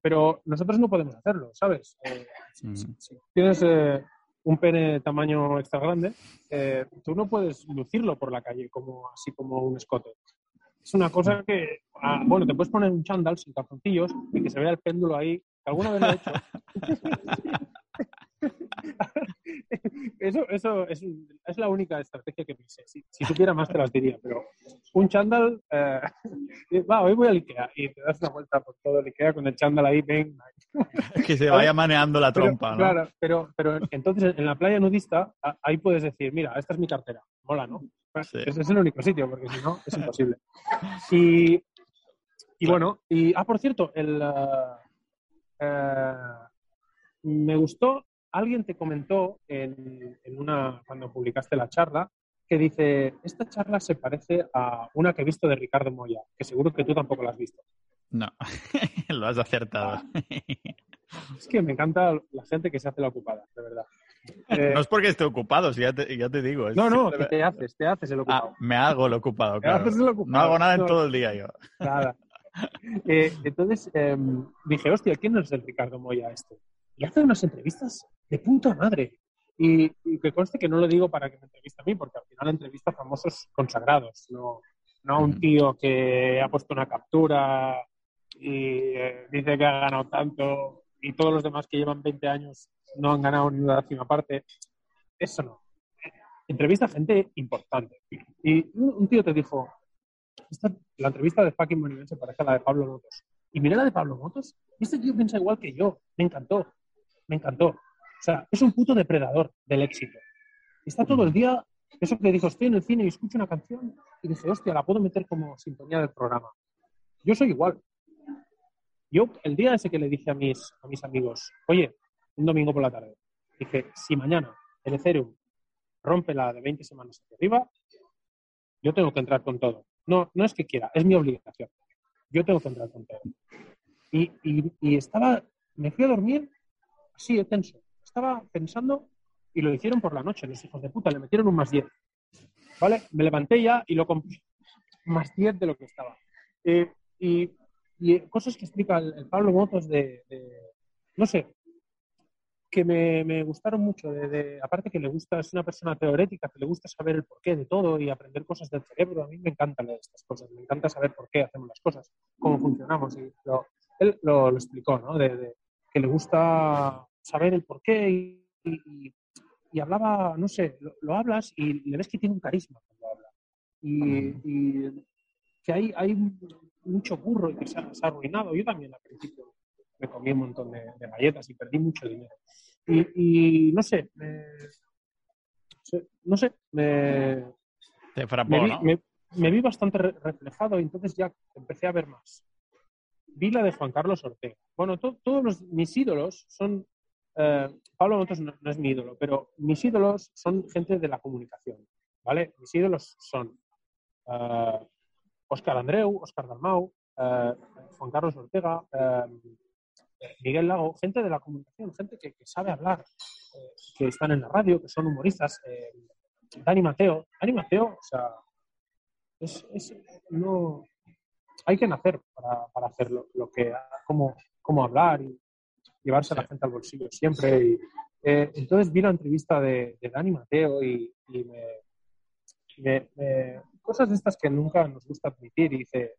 pero nosotros no podemos hacerlo, ¿sabes? Eh, si tienes eh, un pene tamaño extra grande, eh, tú no puedes lucirlo por la calle como así como un escote. Es una cosa que, ah, bueno, te puedes poner un chándal sin calzoncillos y que se vea el péndulo ahí, que alguna vez lo he hecho. eso eso es, es la única estrategia que pensé. Si, si supiera más te las diría, pero un chándal, eh, va, hoy voy al Ikea y te das una vuelta por todo el Ikea con el chándal ahí, ven, que se vaya maneando la pero, trompa, ¿no? Claro, pero, pero entonces en la playa nudista ahí puedes decir, mira, esta es mi cartera, mola, ¿no? Pues, Sí. Ese es el único sitio, porque si no, es imposible. Y, y bueno, y, ah, por cierto, el, eh, me gustó, alguien te comentó en, en una, cuando publicaste la charla, que dice, esta charla se parece a una que he visto de Ricardo Moya, que seguro que tú tampoco la has visto. No, lo has acertado. Es que me encanta la gente que se hace la ocupada, de verdad. Eh, No es porque esté ocupado, si ya te, ya te digo. No, no, que te haces, te haces el Ah, ocupado. me hago lo ocupado, claro. el ocupado. No hago nada en todo el día yo. Nada. Eh, entonces em, dije, hostia, ¿quién es el Ricardo Moya este? Y hace unas entrevistas de puta madre. Y, y que conste que no lo digo para que me entreviste a mí, porque al final entrevista a famosos consagrados, no, no a un tío que ha puesto una captura y eh, dice que ha ganado tanto y todos los demás que llevan 20 años no han ganado ni una décima parte. Eso no. Entrevista a gente importante. Y un tío te dijo, esta- la entrevista de fucking Monument se parece a la de Pablo Motos. Y miré la de Pablo Motos y este tío piensa igual que yo. Me encantó. Me encantó. O sea, es un puto depredador del éxito. Está todo el día, eso que dijo, estoy en el cine y escucho una canción y dice, hostia, la puedo meter como sintonía del programa. Yo soy igual. Yo, el día ese que le dije a mis, a mis amigos, oye, un domingo por la tarde, dije, si mañana el Ethereum rompe la de 20 semanas hacia arriba, yo tengo que entrar con todo. No, no es que quiera, es mi obligación. Yo tengo que entrar con todo. Y- y estaba, me fui a dormir así de tenso. Estaba pensando y lo hicieron por la noche, los hijos de puta, le metieron un más 10. ¿Vale? Me levanté ya y lo compré más 10 de lo que estaba. Eh, y, y cosas que explica el, el Pablo Motos de, de- no sé, que me, me gustaron mucho. De, de- aparte que le gusta, es una persona teorética, que le gusta saber el porqué de todo y aprender cosas del cerebro. A mí me encantan estas cosas, me encanta saber por qué hacemos las cosas, cómo funcionamos. Y lo- él lo, lo explicó, ¿no? De que le gusta saber el porqué y, y, y hablaba, no sé, lo, lo hablas y le ves que tiene un carisma cuando habla. Y, y que hay, hay mucho burro y que se ha, se ha arruinado. Yo también al principio me comí un montón de, de galletas y perdí mucho dinero. Y, y no sé, me- no sé, me, Te frapó, me vi, ¿no? me- me vi bastante re- reflejado y entonces ya empecé a ver más. Vi la de Juan Carlos Ortega. Bueno, to- todos mis ídolos son... eh, Pablo Motos no, es mi ídolo, pero mis ídolos son gente de la comunicación, ¿vale? Mis ídolos son eh, Óscar Andreu, Óscar Dalmau, eh, Juan Carlos Ortega, eh, Miguel Lago, gente de la comunicación, gente que, sabe hablar, eh, que están en la radio, que son humoristas. eh, Dani Mateo, Dani Mateo, o sea, es- no, hay que nacer para, para hacer lo, que, cómo, cómo hablar y llevarse a la gente al bolsillo siempre. Y, eh, entonces vi la entrevista de, de Dani Mateo y, y me, me- me- cosas de estas que nunca nos gusta admitir y dice,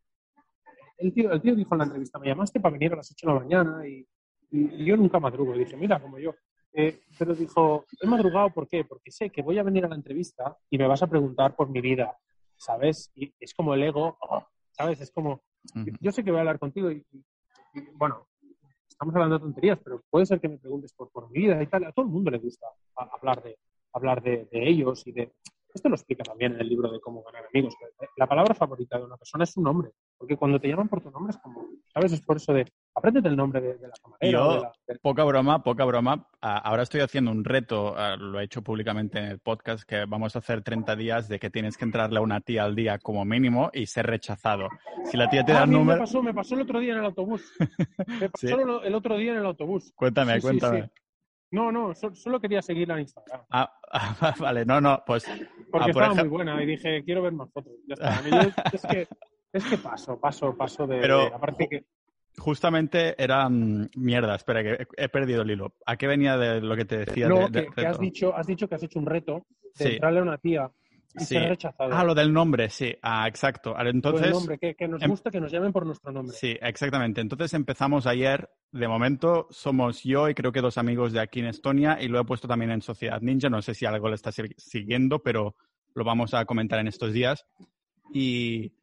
el tío, el tío dijo en la entrevista, me llamaste para venir a las 8 de la mañana y, y- y yo nunca madrugo. Y dije, mira, como yo. Eh, pero dijo, he madrugado, ¿por qué? Porque sé que voy a venir a la entrevista y me vas a preguntar por mi vida, ¿sabes? Y es como el ego, oh, ¿sabes? Es como, yo sé que voy a hablar contigo y, y- y, bueno, estamos hablando de tonterías, pero puede ser que me preguntes por, por mi vida y tal. A todo el mundo le gusta hablar de, hablar de, de ellos y de, esto lo explica también en el libro de cómo ganar amigos. La palabra favorita de una persona es su nombre, porque cuando te llaman por tu nombre es como, ¿sabes? Es por eso de, apréndete el nombre de, la camarera. Yo, poca broma, poca broma. Ahora estoy haciendo un reto, lo he hecho públicamente en el podcast, que vamos a hacer 30 días de que tienes que entrarle a una tía al día como mínimo y ser rechazado. Si la tía te da el número... Me pasó, me pasó el otro día en el autobús. Me pasó el otro día en el autobús. Cuéntame, cuéntame. No, no, solo quería seguirla en Instagram. Ah, vale, no, no, pues... Porque ah, estaba muy buena y dije, quiero ver más fotos. Ya está. es, que, es que paso, paso, paso de... Pero, aparte que... Justamente era... mierda, espera, que he, perdido el hilo. ¿A qué venía de lo que te decía? No, que, has, dicho, has dicho que has hecho un reto de entrarle a una tía sí. rechazado. Ah, lo del nombre, sí. Ah, exacto. Entonces, el nombre, que, nos em gusta que nos llamen por nuestro nombre. Sí, exactamente. Entonces empezamos ayer. De momento somos yo y creo que dos amigos de aquí en Estonia y lo he puesto también en Sociedad Ninja. No sé si algo le está siguiendo, pero lo vamos a comentar en estos días. Y,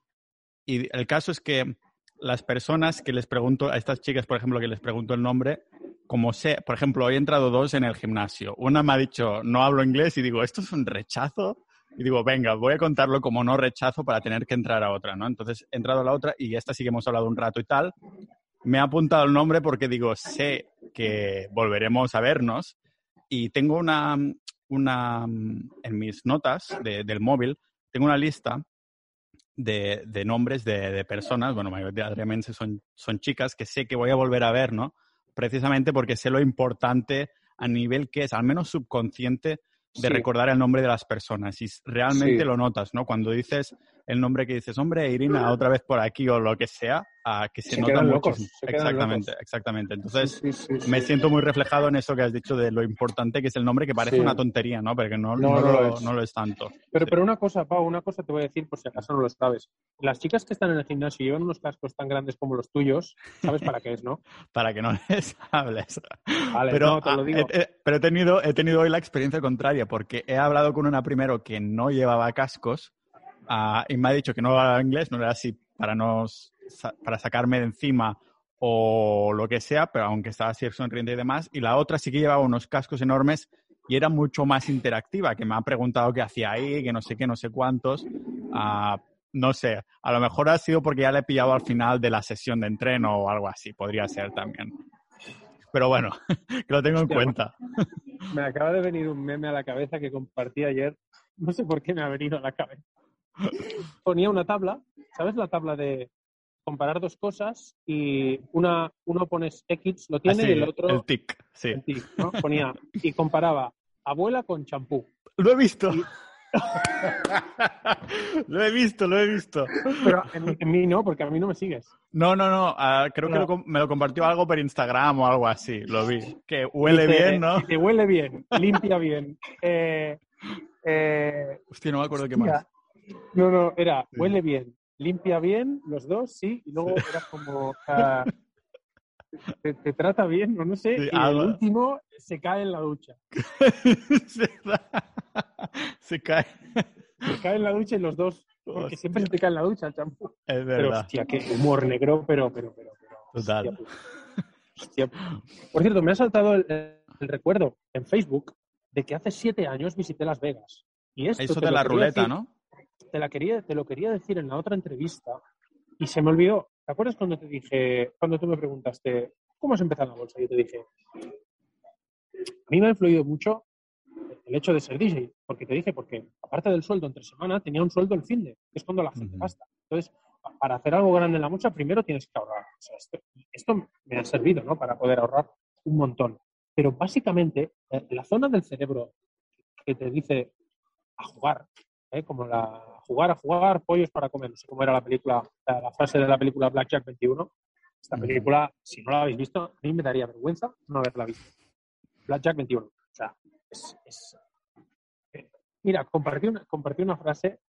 y el caso es que las personas que les pregunto, a estas chicas, por ejemplo, que les pregunto el nombre, como sé, por ejemplo, hoy he entrado dos en el gimnasio. Una me ha dicho, no hablo inglés y digo, ¿esto es un rechazo? y digo, venga, voy a contarlo como no rechazo para tener que entrar a otra, ¿no? Entonces he entrado a la otra y esta sí que hemos hablado un rato y tal. Me ha apuntado el nombre porque digo, sé que volveremos a vernos y tengo una, una en mis notas del móvil, tengo una lista de, de nombres de, de, personas, bueno, mayoritariamente son, son chicas que sé que voy a volver a ver, ¿no? Precisamente porque sé lo importante a nivel que es, al menos subconsciente, de recordar el nombre de las personas y realmente lo notas, ¿no? Cuando dices el nombre que dices, hombre, Irina, otra vez por aquí o lo que sea, a que se, nota mucho. exactamente, exactamente. Entonces, me siento muy reflejado en eso que has dicho de lo importante que es el nombre, que parece una tontería, ¿no? Porque no, no, lo, es. tanto. Pero, pero una cosa, Pau, una cosa te voy a decir por si acaso no lo sabes. Las chicas que están en el gimnasio llevan unos cascos tan grandes como los tuyos, ¿sabes para qué es, no? para que no les hables. Vale, pero, te lo digo. pero he tenido, he tenido hoy la experiencia contraria, porque he hablado con una primero que no llevaba cascos y me ha dicho que no hablaba inglés, no era así para, no, para sacarme de encima o lo que sea, pero aunque estaba así sonriente y demás. Y la otra sí que llevaba unos cascos enormes y era mucho más interactiva, que me ha preguntado qué hacía ahí, que no sé qué, no sé cuántos. Ah, no sé, a lo mejor ha sido porque ya le he pillado al final de la sesión de entreno o algo así, podría ser también. Pero bueno, que lo tengo en cuenta. Me acaba de venir un meme a la cabeza que compartí ayer. No sé por qué me ha venido a la cabeza ponía una tabla, ¿sabes la tabla de comparar dos cosas y una, uno pones X, lo tiene, y el otro... El tic, sí. Ponía, y comparaba abuela con champú. Lo he visto. lo he visto, lo he visto. Pero en, mí no, porque a mí no me sigues. No, no, no. Ah, creo que me lo compartió algo por Instagram o algo así. Lo vi. Que huele bien, ¿no? Que huele bien, limpia bien. Eh, eh, Hostia, no me acuerdo qué más. No, no, era huele bien, limpia bien, los dos, sí, y luego era como. te, trata bien, no, no sé, y el último se cae en la ducha. se cae. Se cae en la ducha y los dos, porque siempre se te cae en la ducha el champú. Es verdad. Pero, hostia, qué humor negro, pero, pero, pero. Total. Hostia, Por cierto, me ha saltado el, recuerdo en Facebook de que hace siete años visité Las Vegas. Y esto Eso de la ruleta, ¿no? Te, la quería, te lo quería decir en la otra entrevista y se me olvidó. ¿Te acuerdas cuando te dije, cuando tú me preguntaste, ¿cómo has empezado la bolsa? Yo te dije, a mí me ha influido mucho el hecho de ser DJ, porque te dije, porque aparte del sueldo entre semana, tenía un sueldo el fin de, que es cuando la gente gasta. Entonces, para hacer algo grande en la bolsa, primero tienes que ahorrar. esto, me ha servido, ¿no? Para poder ahorrar un montón. Pero básicamente, eh, la zona del cerebro que te dice a jugar, ¿eh? como la jugar a jugar, pollos para comer. No sé cómo era la película, la, frase de la película Blackjack 21. Esta película, si no la habéis visto, a mí me daría vergüenza no haberla visto. Blackjack 21. O sea, es. Eh, mira, compartí una, compartí una frase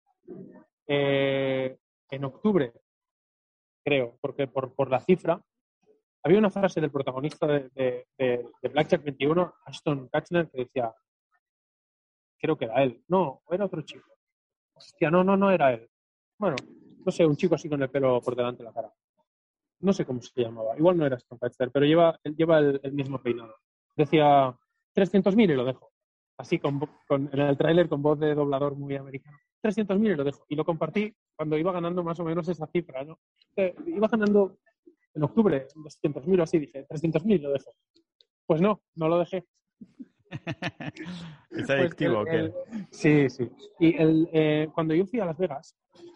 eh, en octubre, creo, porque por, por la cifra, había una frase del protagonista de, de, de, Blackjack 21, Ashton Kutcher, que decía, creo que era él, no, era otro chico, Hostia, no, no, no era él. Bueno, no sé, un chico así con el pelo por delante de la cara. no sé cómo se llamaba, igual no era Stonepatcher, pero lleva, lleva el, mismo peinado. Decía 300.000 y lo dejo. Así con, con- en el tráiler con voz de doblador muy americano. 300.000 y lo dejo. Y lo compartí cuando iba ganando más o menos esa cifra, ¿no? Eh, iba ganando en octubre 200.000 o así, dije 300.000 y lo dejo. Pues no, no lo dejé. ¿Es Pues adictivo o el- qué? el- sí, sí. Y el, eh, cuando yo fui a Las Vegas,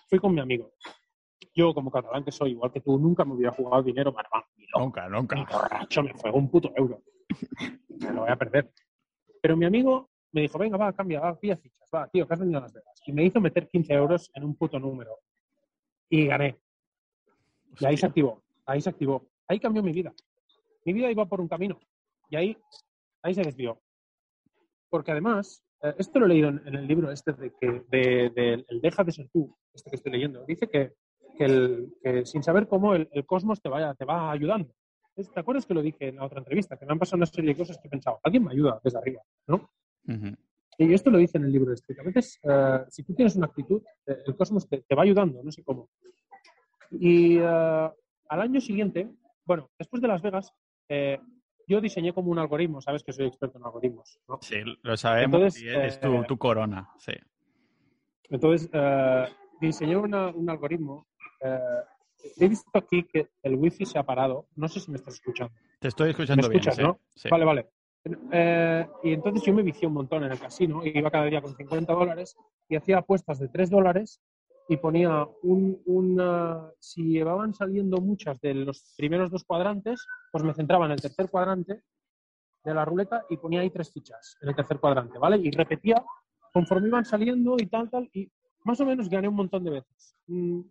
fui con mi amigo. Yo, como catalán que soy, igual que tú, nunca me hubiera jugado dinero loco, Nunca, nunca. borracho, me fue un puto euro. Me lo voy a perder. Pero mi amigo me dijo, venga, va, cambia, va, pilla fichas, va, tío, que has venido a Las Vegas. Y me hizo meter 15 euros en un puto número. Y gané. Y ahí se activó, ahí se activó. Ahí cambió mi vida. Mi vida iba por un camino. Y ahí, ahí se desvió. Porque además, eh, esto lo he leído en, en el libro este de que de, de el Deja de ser tú, este que estoy leyendo. Dice que, que, el- que sin saber cómo el, el cosmos te, vaya, te va ayudando. ¿Te acuerdas que lo dije en la otra entrevista? Que me han pasado una serie de cosas que he pensado, alguien me ayuda desde arriba, ¿no? Ujú. Y esto lo dice en el libro este. que A veces, eh, si tú tienes una actitud, eh, el cosmos te, te va ayudando, no sé cómo. Y eh, al año siguiente, bueno, después de Las Vegas, eh, yo diseñé como un algoritmo, sabes que soy experto en algoritmos, ¿no? Sí, lo sabemos Entonces, y es tu, eh, tu corona, sí. Entonces, eh, diseñé una- un algoritmo. eh, he visto aquí que el wifi se ha parado. No sé si me estás escuchando. Te estoy escuchando bien, escuchas, sí. no? sí. Vale, vale. Eh, y entonces yo me vicié un montón en el casino. Iba cada día con 50 dólares y hacía apuestas de 3 dólares y ponía un, una... Si llevaban saliendo muchas de los primeros dos cuadrantes, pues me centraba en el tercer cuadrante de la ruleta y ponía ahí tres fichas en el tercer cuadrante, ¿vale? Y repetía conforme iban saliendo y tal, tal, y más o menos gané un montón de veces. Mm,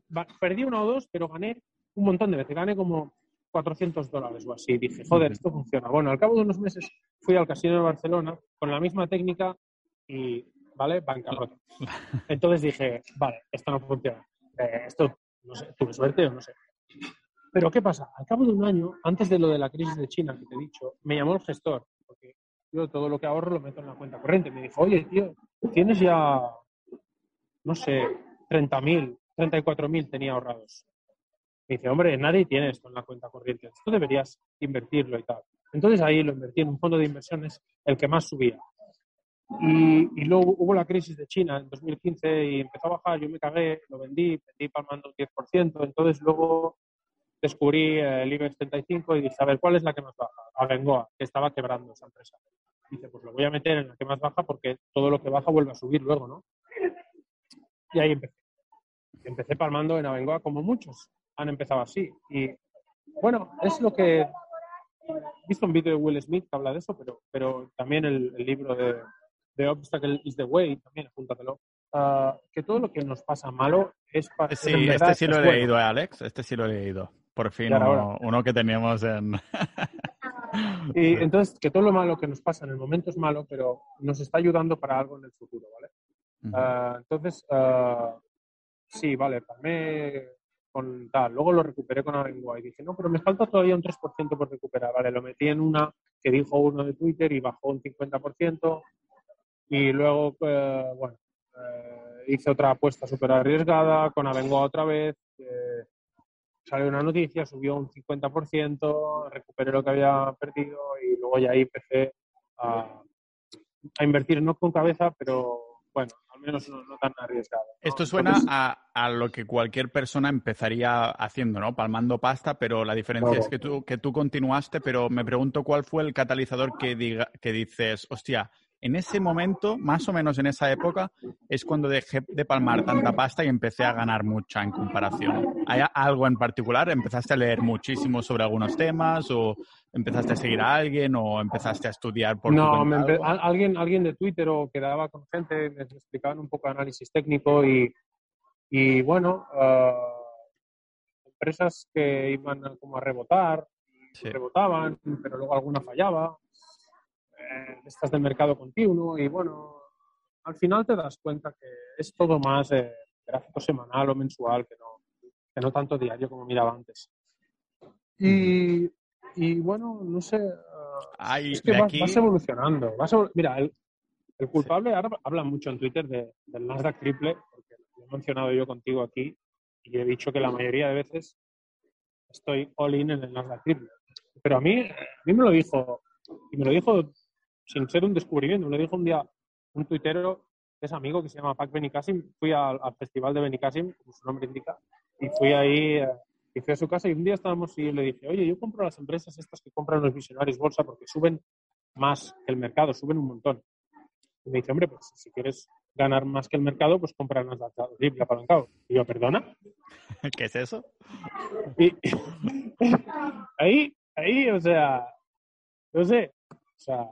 Perdí una o dos, pero gané un montón de veces. Gané como 400 dólares o así. Dije, joder, esto funciona. Bueno, al cabo de unos meses fui al casino de Barcelona con la misma técnica y, ¿vale? Bancarrota. Entonces dije, vale, esto no funciona. Eh, esto, no sé, tuve suerte o no sé. Pero ¿qué pasa? Al cabo de un año, antes de lo de la crisis de China que te he dicho, me llamó el gestor, porque yo todo lo que ahorro lo meto en la cuenta corriente. Me dijo, oye, tío, tienes ya, no sé, 30.000, 34.000 tenía ahorrados. Me dice, hombre, nadie tiene esto en la cuenta corriente. Esto deberías invertirlo y tal. Entonces ahí lo invertí en un fondo de inversiones, el que más subía. Y, y luego hubo la crisis de China en 2015 y empezó a bajar, yo me cagué, lo vendí, vendí palmando un 10%, entonces luego descubrí el IBEX 35 y dije, a ver, ¿cuál es la que más baja? Abengoa, que estaba quebrando esa empresa. Dice, pues lo voy a meter en la que más baja porque todo lo que baja vuelve a subir luego, ¿no? Y ahí empecé. Empecé palmando en Abengoa como muchos han empezado así. Y bueno, es lo que... He visto un vídeo de Will Smith que habla de eso, pero, pero también el, el libro de, The Obstacle is the Way, también apúntatelo. Ah, que todo lo que nos pasa malo es para. Sí, este sí lo he leído, eh, Alex. Este sí lo he leído. Por fin, uno, que teníamos en. Y entonces, que todo lo malo que nos pasa en el momento es malo, pero nos está ayudando para algo en el futuro, ¿vale? Ujú. Ah, entonces, ah, sí, vale, palmé con tal. Luego lo recuperé con Abengoa y dije, no, pero me falta todavía un 3% por recuperar. Vale, lo metí en una que dijo uno de Twitter y bajó un 50%. Y luego, eh, bueno, eh, hice otra apuesta súper arriesgada con Abengoa otra vez. eh, salió una noticia, subió un 50%, recuperé lo que había perdido y luego ya ahí empecé a, a invertir no con cabeza, pero bueno, al menos no, no tan arriesgado. ¿no? Esto suena Entonces, a, a lo que cualquier persona empezaría haciendo, ¿no? Palmando pasta, pero la diferencia Claro. es que tú, que tú continuaste, pero me pregunto cuál fue el catalizador que, diga, que dices, hostia, en ese momento, más o menos en esa época, es cuando dejé de palmar tanta pasta y empecé a ganar mucha en comparación. ¿Hay algo en particular? ¿Empezaste a leer muchísimo sobre algunos temas o empezaste a seguir a alguien o empezaste a estudiar por no, me empe- alguien, alguien de Twitter o quedaba con gente, me explicaban un poco de análisis técnico y, y bueno, ah, empresas que iban a- como a rebotar, Sí. rebotaban, pero luego alguna fallaba. Eh, estas del mercado continuo y bueno, al final te das cuenta que es todo más eh, gráfico semanal o mensual que no, que no tanto diario como miraba antes. Y, y bueno, no sé, ah, Ay, es que vas, aquí- vas evolucionando. vas evol- Mira, el, el culpable ahora habla mucho en Twitter de- del Nasdaq triple, porque lo he mencionado yo contigo aquí y he dicho que la mayoría de veces estoy all in en el Nasdaq triple. Pero a mí, a mí me lo dijo, y me lo dijo sin ser un descubrimiento, me lo dijo un día un tuitero que es amigo que se llama Pac Benicassim. Fui al, al festival de Benicassim, como su nombre indica, y fui ahí, eh, y fui a su casa y un día estábamos y le dije, oye, yo compro las empresas estas que compran los visionarios bolsa porque suben más que el mercado, suben un montón. Y me dice, hombre, pues si quieres ganar más que el mercado, pues compra Nasdaq triple apalancado. Y yo, ¿perdona? ¿Qué es eso? Y ahí, ahí, o sea, no sé, o sea,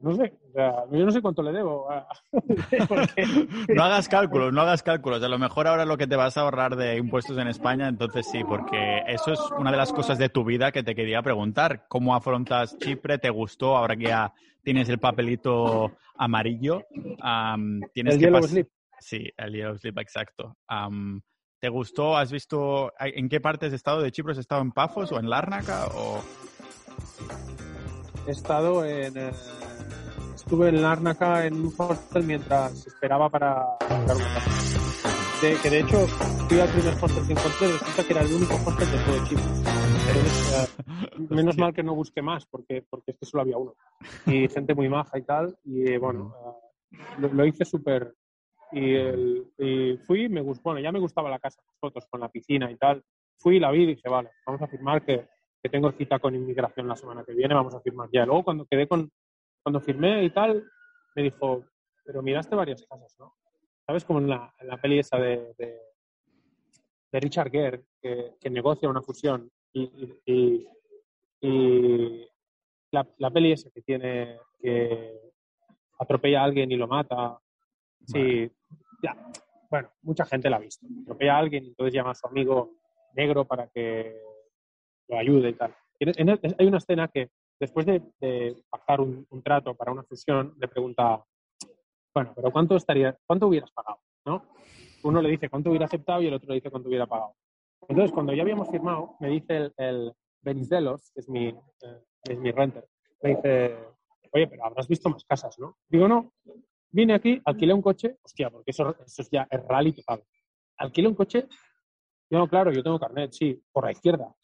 no sé, o sea, yo no sé cuánto le debo. a- No hagas cálculos, no hagas cálculos. A lo mejor ahora lo que te vas a ahorrar de impuestos en España, entonces sí, porque eso es una de las cosas de tu vida que te quería preguntar. ¿Cómo afrontas Chipre? ¿Te gustó ahora que ya tienes el papelito amarillo? Tienes el que yellow slip. Sí, el Yellow Slip, exacto. ¿Te gustó? ¿Has visto en qué parte has estado de Chipre? ¿Has estado en Pafos o en Lárnaca? O... He estado en. eh, estuve en Lárnaca en un hostel mientras esperaba para una casa. De- que de hecho fui al primer hostel que encontré y resulta que era el único hostel de todo Chipre. Entonces, menos mal que no busqué más porque, porque es que solo había uno. Y gente muy maja y tal. Y eh, bueno, eh, lo, lo hice súper. Y, y fui, me gustó, bueno, ya me gustaba la casa, las fotos con la piscina y tal. Fui, la vi y dije, vale, vamos a firmar que, que tengo cita con inmigración la semana que viene, vamos a firmar ya. Luego cuando quedé con, cuando firmé y tal, me dijo, pero miraste varias casas, ¿no? ¿Sabes? Como en la, en la peli esa de, de, de Richard Gere, que, que negocia una fusión y, y- y- y la, la peli esa que tiene que atropella a alguien y lo mata. Sí, ya. Bueno, mucha gente la ha visto. Atropella a alguien y entonces llama a su amigo negro para que lo ayude y tal. Y en- en- hay una escena que después de, de pactar un, trato para una fusión, le pregunta, bueno, pero ¿cuánto estaría, cuánto hubieras pagado? ¿No? Uno le dice cuánto hubiera aceptado y el otro le dice cuánto hubiera pagado. Entonces, cuando ya habíamos firmado, me dice el, el Venizelos, que es mi, eh, es mi renter, me dice, oye, pero habrás visto más casas, ¿no? Digo, no, vine aquí, alquilé un coche, hostia, porque eso, eso es ya es rally total. Alquilé un coche, no, claro, yo tengo carnet, sí, por la izquierda.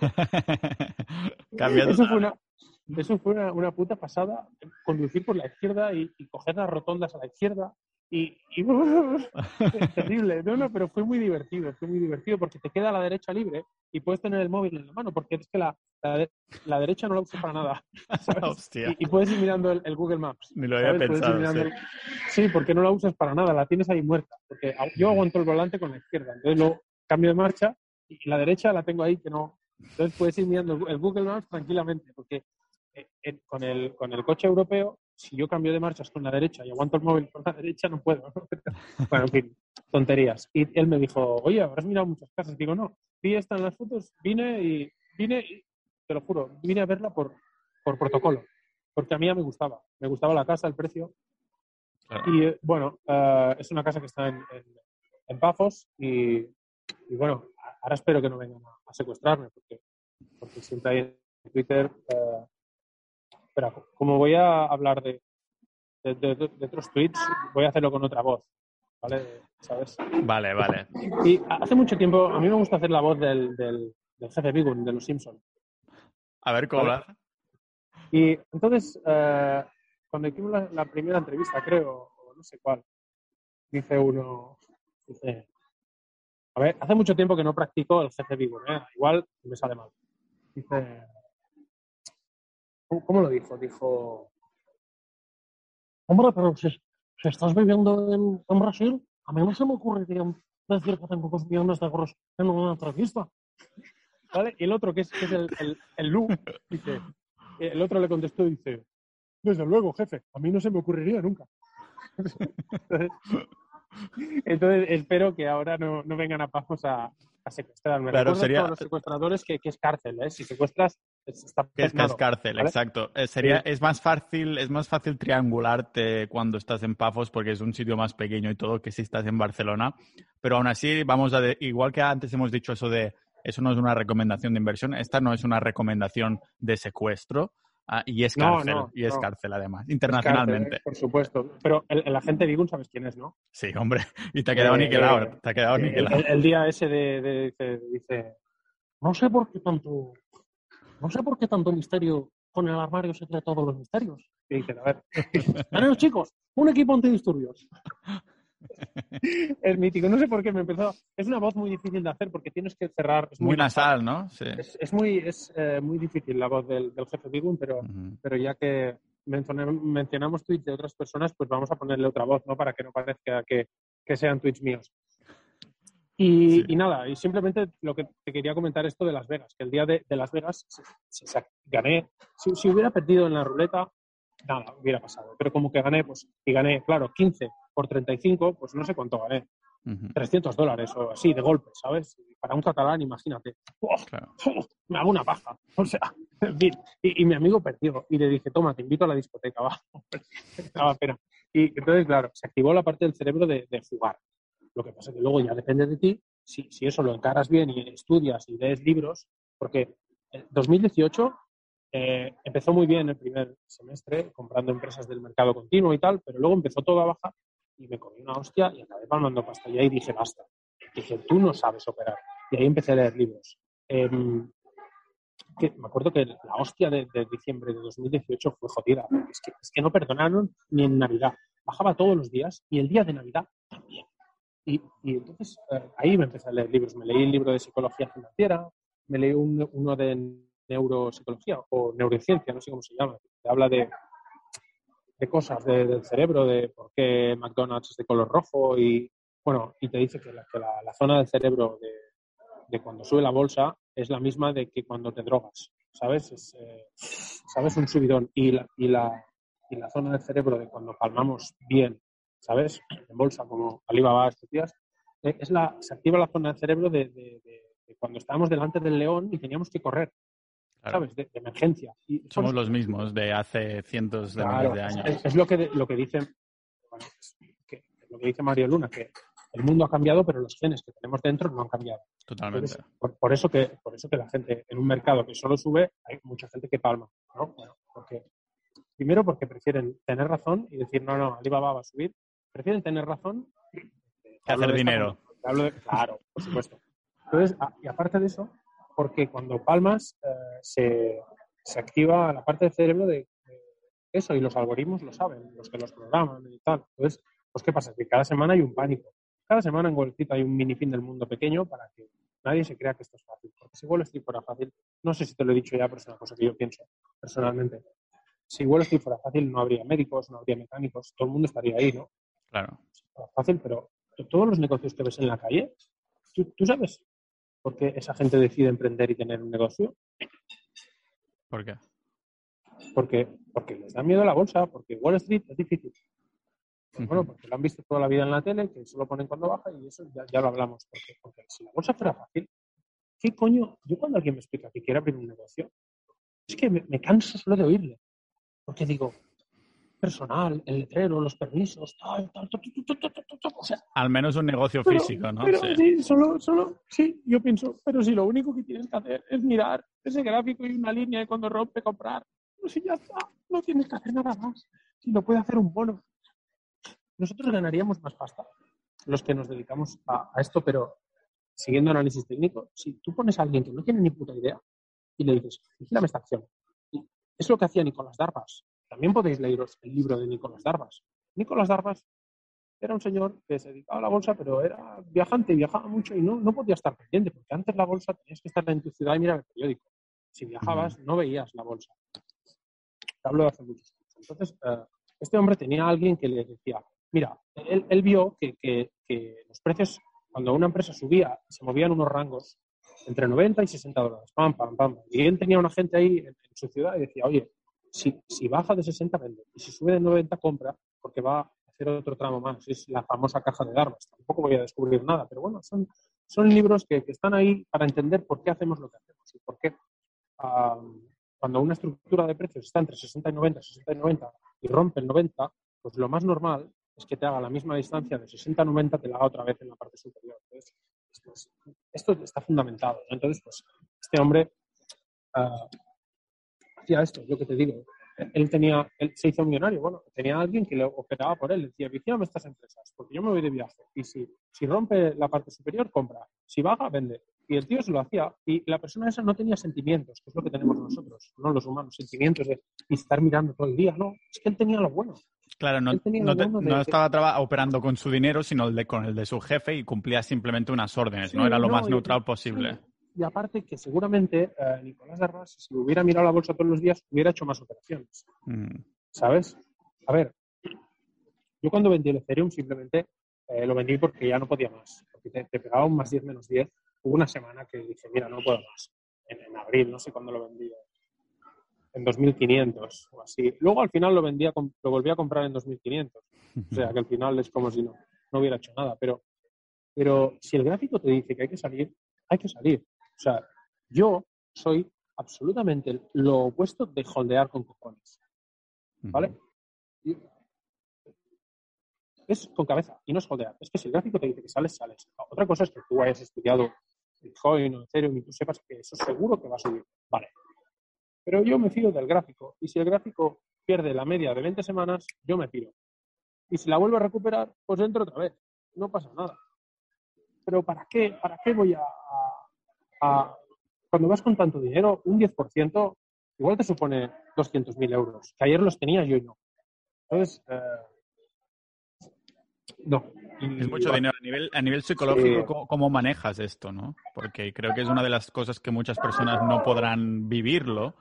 Cambiando- Eso fue una, eso fue una, una puta pasada, conducir por la izquierda y, y coger las rotondas a la izquierda y, y- terrible, no, no, pero fue muy divertido, fue muy divertido porque te queda la derecha libre y puedes tener el móvil en la mano porque es que la, la, la derecha no la uso para nada, Y, y puedes ir mirando el, el Google Maps. ni lo había ¿sabes? Pensado. sí. el- Sí, porque no la usas para nada, la tienes ahí muerta. Porque yo aguanto el volante con la izquierda, entonces luego cambio de marcha y la derecha la tengo ahí que no. Entonces puedes ir mirando el Google Maps tranquilamente, porque eh, con, el, con el coche europeo, si yo cambio de marchas con la derecha y aguanto el móvil con la derecha, no puedo. bueno, en fin, tonterías. Y él me dijo, oye, habrás mirado muchas casas. Digo, no, vi esta en las fotos, vine y vine, y, te lo juro, vine a verla por, por protocolo, porque a mí ya me gustaba. Me gustaba la casa, el precio, y eh, bueno, eh, es una casa que está en, en, en Pafos y, y, bueno, ahora espero que no vengan a, a secuestrarme porque, porque siempre hay en Twitter. eh, espera, como voy a hablar de, de, de- de otros tweets, voy a hacerlo con otra voz, ¿vale? ¿Sabes? Vale, vale. Y hace mucho tiempo, a mí me gusta hacer la voz del, del, del jefe Bigun, de los Simpsons. A ver cómo Vale. Y entonces, eh, cuando hicimos la, la primera entrevista, creo, o no sé cuál, dice uno, dice, hace mucho tiempo que no practico el jefe vivo, ¿eh? igual me sale mal. Dice, ¿cómo, lo dijo? Dijo, hombre, pero si, si estás viviendo en, en Brasil, a mí no se me ocurriría decir que tengo dos millones de euros en una entrevista. ¿Vale? Y el otro, que es, que es el, el, el Lu, dice, el otro le contestó y dice, desde luego, jefe, a mí no se me ocurriría nunca. entonces, espero que ahora no, no vengan a Pajos a, a secuestrarme. Claro, sería- a los secuestradores que, que es cárcel, ¿eh? Si secuestras, es- está Que es, que es cárcel, ¿vale? exacto. Eh, sería, Sí. es más fácil, es más fácil triangularte cuando estás en Pafos porque es un sitio más pequeño y todo que si estás en Barcelona. Pero aún así, vamos a de- igual que antes hemos dicho eso de eso no es una recomendación de inversión, esta no es una recomendación de secuestro ah, y es cárcel, no, y es no. cárcel además, internacionalmente. cárcel, ¿eh? por supuesto. Pero el, el agente Vigun, ¿sabes quién es, no? Sí, hombre, y te ha quedado Eh, niquelado, eh, te ha quedado el, niquelado. el- el día ese de, de- dice, dice, no sé por qué tanto, no sé por qué tanto misterio con el armario secreto todos los misterios. Y dicen, a ver, tenemos chicos, un equipo antidisturbios. Es mítico, no sé por qué me empezó. Es una voz muy difícil de hacer porque tienes que cerrar. Es muy, nasal, ¿no? Sí. Es, muy, es eh, muy difícil la voz del, jefe Bigun, pero, pero ya que mencionamos tweets de otras personas, pues vamos a ponerle otra voz, ¿no? Para que no parezca que, que sean tweets míos. Y, nada, y simplemente lo que te quería comentar esto de Las Vegas, que el día de, Las Vegas gané. Si, hubiera perdido en la ruleta, nada, hubiera pasado. Pero como que gané, pues, y gané, claro, 15 por 35, pues no sé cuánto gané. 300 dólares o así, de golpe, ¿sabes? Para un catalán, imagínate. me hago una paja. O sea, en fin. Y, mi amigo perdió. Y le dije, toma, te invito a la discoteca, va. Daba pena. Y entonces, claro, se activó la parte del cerebro de, de jugar. Lo que pasa es que luego ya depende de ti si, si eso lo encaras bien y estudias y lees libros, porque en 2018 eh, empezó muy bien el primer semestre comprando empresas del mercado continuo y tal, pero luego empezó todo a bajar y me comí una hostia y acabé palmando pasta. Y ahí dije, basta. Dije, tú no sabes operar. Y ahí empecé a leer libros. Em, que, me acuerdo que la hostia de, diciembre de 2018 fue jodida. Es que, es que no perdonaron ni en Navidad. Bajaba todos los días y el día de Navidad también. Y, entonces eh, ahí me empecé a leer libros. Me leí el libro de psicología financiera, me leí uno de neuropsicología o neurociencia, no sé cómo se llama, que habla de, de cosas del cerebro, de por qué McDonald's es de color rojo y, bueno, y te dice que la, zona del cerebro de, cuando sube la bolsa es la misma de que cuando te drogas, ¿sabes? Es, eh, ¿sabes? Un subidón. Y la, y, la, y la zona del cerebro de cuando palmamos bien ¿sabes? En bolsa, como Alibaba estos días, eh, es la, se activa la zona del cerebro de, cuando estábamos delante del león y teníamos que correr, ¿sabes? De, emergencia. Y Somos los mismos de hace cientos de miles de años. Es, lo, que, lo, que dice, lo que dice Mario Luna, que el mundo ha cambiado, pero los genes que tenemos dentro no han cambiado. Totalmente. por, eso que, por eso que la gente en un mercado que solo sube, hay mucha gente que palma, ¿no? porque, primero porque prefieren tener razón y decir, no, no, Alibaba va a subir, prefieren tener razón que hacer dinero. claro, por supuesto. Entonces, y aparte de eso, porque cuando palmas eh, se, se, activa la parte del cerebro de, eso y los algoritmos lo saben, los que los programan y tal. Entonces, pues ¿qué pasa? Que cada semana hay un pánico. Cada semana en Wall Street hay un mini fin del mundo pequeño para que nadie se crea que esto es fácil. Porque si Wall Street fuera fácil, no sé si te lo he dicho ya, pero es una cosa que yo pienso personalmente. Si Wall Street fuera fácil, no habría médicos, no habría mecánicos, todo el mundo estaría ahí, ¿no? Claro. Fácil, pero todos los negocios que ves en la calle, ¿tú, sabes por qué esa gente decide emprender y tener un negocio? ¿Por qué? Porque, porque les da miedo la bolsa, porque Wall Street es difícil. Pues bueno, porque lo han visto toda la vida en la tele, que solo ponen cuando baja y eso ya, lo hablamos. Porque, porque, si la bolsa fuera fácil, ¿qué coño? Yo cuando alguien me explica que quiere abrir un negocio, es que me, me canso solo de oírle. Porque digo, personal, el letrero, los permisos, tal, tal, tal, o sea, Al menos un negocio físico, ¿no? Pero, sí. solo, solo, sí, yo pienso, pero si lo único que tienes que hacer es mirar ese gráfico y una línea de cuando rompe, comprar, pues si ya está, no tienes que hacer nada más. Si no puede hacer un bono. Nosotros ganaríamos más pasta, los que nos dedicamos a, esto, pero siguiendo análisis técnico, si tú pones a alguien que no tiene ni puta idea y le dices, vigílame esta acción, es lo que hacía Nicolás Darvas. También podéis leeros el libro de Nicolás Darvas. Nicolás Darvas era un señor que se dedicaba a la bolsa, pero era viajante, viajaba mucho y no, no podía estar pendiente, porque antes la bolsa tenías que estar en tu ciudad y mirar el periódico. Si viajabas, no veías la bolsa. Te hablo de hace muchos años. Entonces, eh, este hombre tenía a alguien que le decía, mira, él, vio que, que, los precios, cuando una empresa subía, se movían unos rangos entre 90 y 60 dólares, pam, pam, pam. Y él tenía una gente ahí en su ciudad y decía, oye, si, si baja de 60, vende. Y si sube de 90, compra, porque va a hacer otro tramo más. Es la famosa caja de Darmas. Tampoco voy a descubrir nada, pero bueno, son, son libros que, están ahí para entender por qué hacemos lo que hacemos y por qué cuando una estructura de precios está entre 60 y 90, 60 y 90 y rompe el 90, pues lo más normal es que te haga la misma distancia de 60 a 90, te la haga otra vez en la parte superior. esto, está fundamentado. Entonces, pues este hombre ah, esto, lo que te digo. Él tenía, él se hizo millonario, bueno, tenía alguien que le operaba por él, decía, vigílame estas empresas, porque yo me voy de viaje, y si, si rompe la parte superior, compra, si baja, vende. Y el tío se lo hacía. Y la persona esa no tenía sentimientos, que es lo que tenemos nosotros, no los humanos, sentimientos de estar mirando todo el día. No, es que él tenía lo bueno. Claro, no, no, estaba operando con su dinero, sino con el de su jefe y cumplía simplemente unas órdenes, ¿no? Era lo más neutral posible. Y aparte que seguramente eh, Nicolás Darvas, si hubiera mirado la bolsa todos los días, hubiera hecho más operaciones. Mm. ¿Sabes? A ver, yo cuando vendí el Ethereum simplemente eh, lo vendí porque ya no podía más. Porque te, pegaba un más 10 menos 10. Hubo una semana que dije, mira, no puedo más. En, abril, no sé cuándo lo vendí. En 2500 o así. Luego al final lo vendía, lo volví a comprar en 2500. O sea que al final es como si no, no hubiera hecho nada. Pero, pero si el gráfico te dice que hay que salir, hay que salir. O sea, yo soy absolutamente lo opuesto de holdear con cojones. ¿Vale? Es con cabeza y no es holdear. Es que si el gráfico te dice que sales, sales. Otra cosa es que tú hayas estudiado Bitcoin o Ethereum y tú sepas que eso seguro que va a subir. Vale. Pero yo me fío del gráfico. Y si el gráfico pierde la media de 20 semanas, yo me piro. Y si la vuelvo a recuperar, pues entro otra vez. No pasa nada. Pero ¿para qué, para qué voy a cuando vas con tanto dinero, un 10% igual te supone 200.000 euros, que ayer los tenía yo y no. Entonces, eh, no. es mucho dinero. A nivel, a nivel psicológico, ¿cómo, manejas esto? ¿no? Porque creo que es una de las cosas que muchas personas no podrán vivirlo.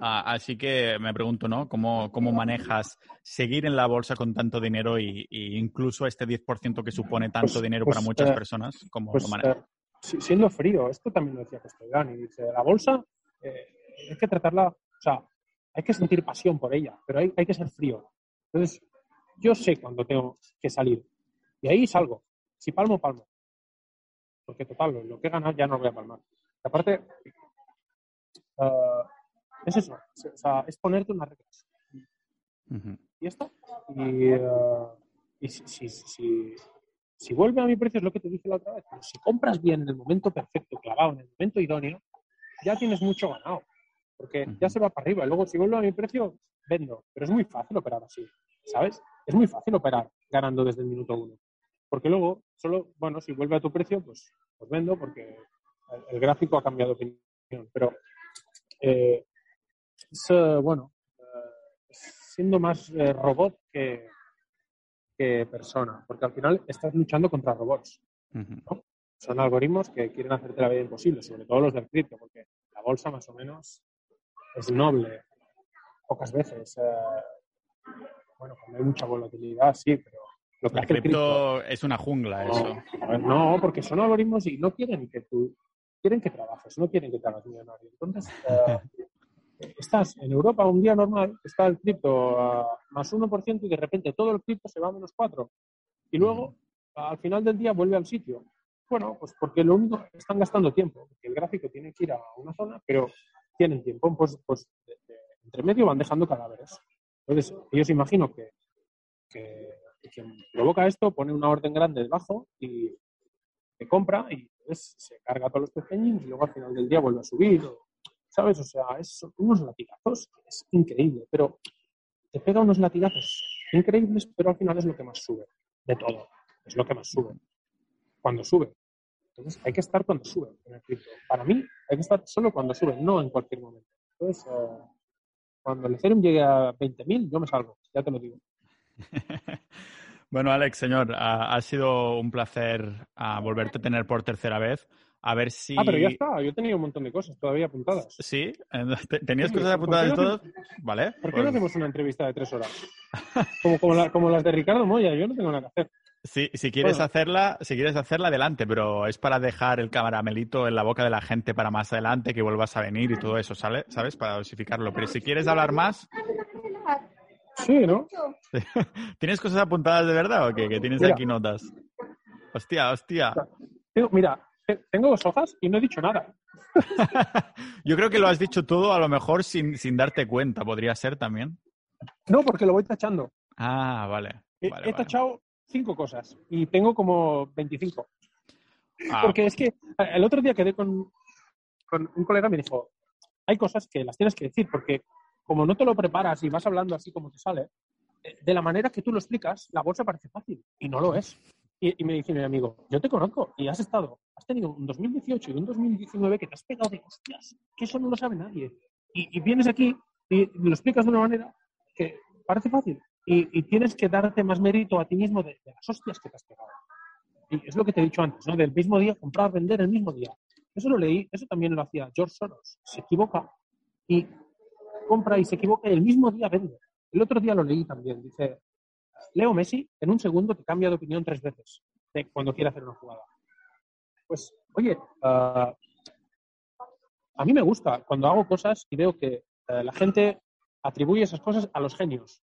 Ah, así que me pregunto, ¿no? ¿Cómo, ¿Cómo, manejas seguir en la bolsa con tanto dinero y, incluso este 10% que supone tanto pues, dinero para pues, muchas eh, personas? ¿Cómo pues, lo manejas? Eh, siendo frío, esto también lo decía Castellán, y dice, la bolsa eh, hay que tratarla, o sea, hay que sentir pasión por ella, pero hay, hay que ser frío. Entonces, yo sé cuándo tengo que salir, y ahí salgo. Si palmo, palmo. Porque total, lo, que he ganado ya no lo voy a palmar. aparte, uh, es eso, o sea, es ponerte unas reglas. Y esto, y, uh, y si, si, si vuelve a mi precio, es lo que te dije la otra vez, pero si compras bien en el momento perfecto, clavado, en el momento idóneo, ya tienes mucho ganado, porque ya se va para arriba. Luego, si vuelve a mi precio, vendo. Pero es muy fácil operar así, ¿sabes? Es muy fácil operar ganando desde el minuto uno. Porque luego, solo, bueno, si vuelve a tu precio, pues, pues vendo porque el, gráfico ha cambiado de opinión. Pero eh, es, eh, bueno, eh, siendo más robot que, persona, porque al final estás luchando contra robots. Son algoritmos que quieren hacerte la vida imposible, sobre todo los del cripto, porque la bolsa más o menos es noble. Pocas veces. Eh, bueno, cuando hay mucha volatilidad, sí, pero lo que el cripto es una jungla, eso. No, porque son algoritmos y no quieren que tú quieren que trabajes, no quieren que te hagas millonario. Entonces, eh, estás en Europa un día normal, está el cripto a más 1% y de repente todo el cripto se va a menos 4. Y luego, al final del día, vuelve al sitio. Bueno, pues porque lo único están gastando tiempo, porque el gráfico tiene que ir a una zona, pero tienen tiempo, pues, pues entre medio van dejando cadáveres. Entonces, ellos imagino que, que, quien provoca esto pone una orden grande debajo y se compra y se carga todos los pequeños y luego al final del día vuelve a subir. ¿Sabes? O sea, es unos latigazos, es increíble, pero te pega unos latigazos increíbles, pero al final es lo que más sube de todo, es lo que más sube, cuando sube. Entonces hay que estar cuando sube en el cripto. Para mí hay que estar solo cuando sube, no en cualquier momento. Entonces, eh, cuando el Ethereum llegue a 20.000, yo me salgo, ya te lo digo. bueno, Alex, señor, ha, sido un placer ah, volverte a tener por tercera vez. A ver si. Ah, pero ya está. Yo tenía un montón de cosas todavía apuntadas. Sí, ¿tenías cosas apuntadas de todas? Vale. ¿Por qué no pues hacemos una entrevista de tres horas? Como, como, las de Ricardo Moya. Yo no tengo nada que hacer. Sí, si quieres hacerla, si quieres hacerla, adelante, pero es para dejar el caramelito en la boca de la gente para más adelante, que vuelvas a venir y todo eso, ¿sabes? ¿Sabes? Para dosificarlo. Pero si quieres hablar más. Sí, ¿no? ¿Tienes cosas apuntadas de verdad o qué? Que tienes aquí notas. Hostia, hostia. Mira, tengo dos hojas y no he dicho nada. Yo creo que lo has dicho todo, a lo mejor sin, darte cuenta, podría ser también. No, porque lo voy tachando. Ah, vale. he, tachado cinco cosas y tengo como 25. Ah. Porque es que el otro día quedé con, con un colega y me dijo, hay cosas que las tienes que decir porque como no te lo preparas y vas hablando así como te sale, eh, de la manera que tú lo explicas, la bolsa parece fácil y no lo es. Y, me dice mi amigo, yo te conozco y has estado, has tenido un 2018 y un 2019 que te has pegado de hostias, que eso no lo sabe nadie. Y, vienes aquí y lo explicas de una manera que parece fácil y, tienes que darte más mérito a ti mismo de, las hostias que te has pegado. Y es lo que te he dicho antes, ¿no? Del mismo día, comprar, vender el mismo día. Eso lo leí, eso también lo hacía George Soros. Se equivoca y compra y se equivoca y el mismo día vende. El otro día lo leí también. Dice, Leo Messi en un segundo te cambia de opinión tres veces de cuando quiere hacer una jugada. Pues, oye, ah, a mí me gusta cuando hago cosas y veo que eh, la gente atribuye esas cosas a los genios,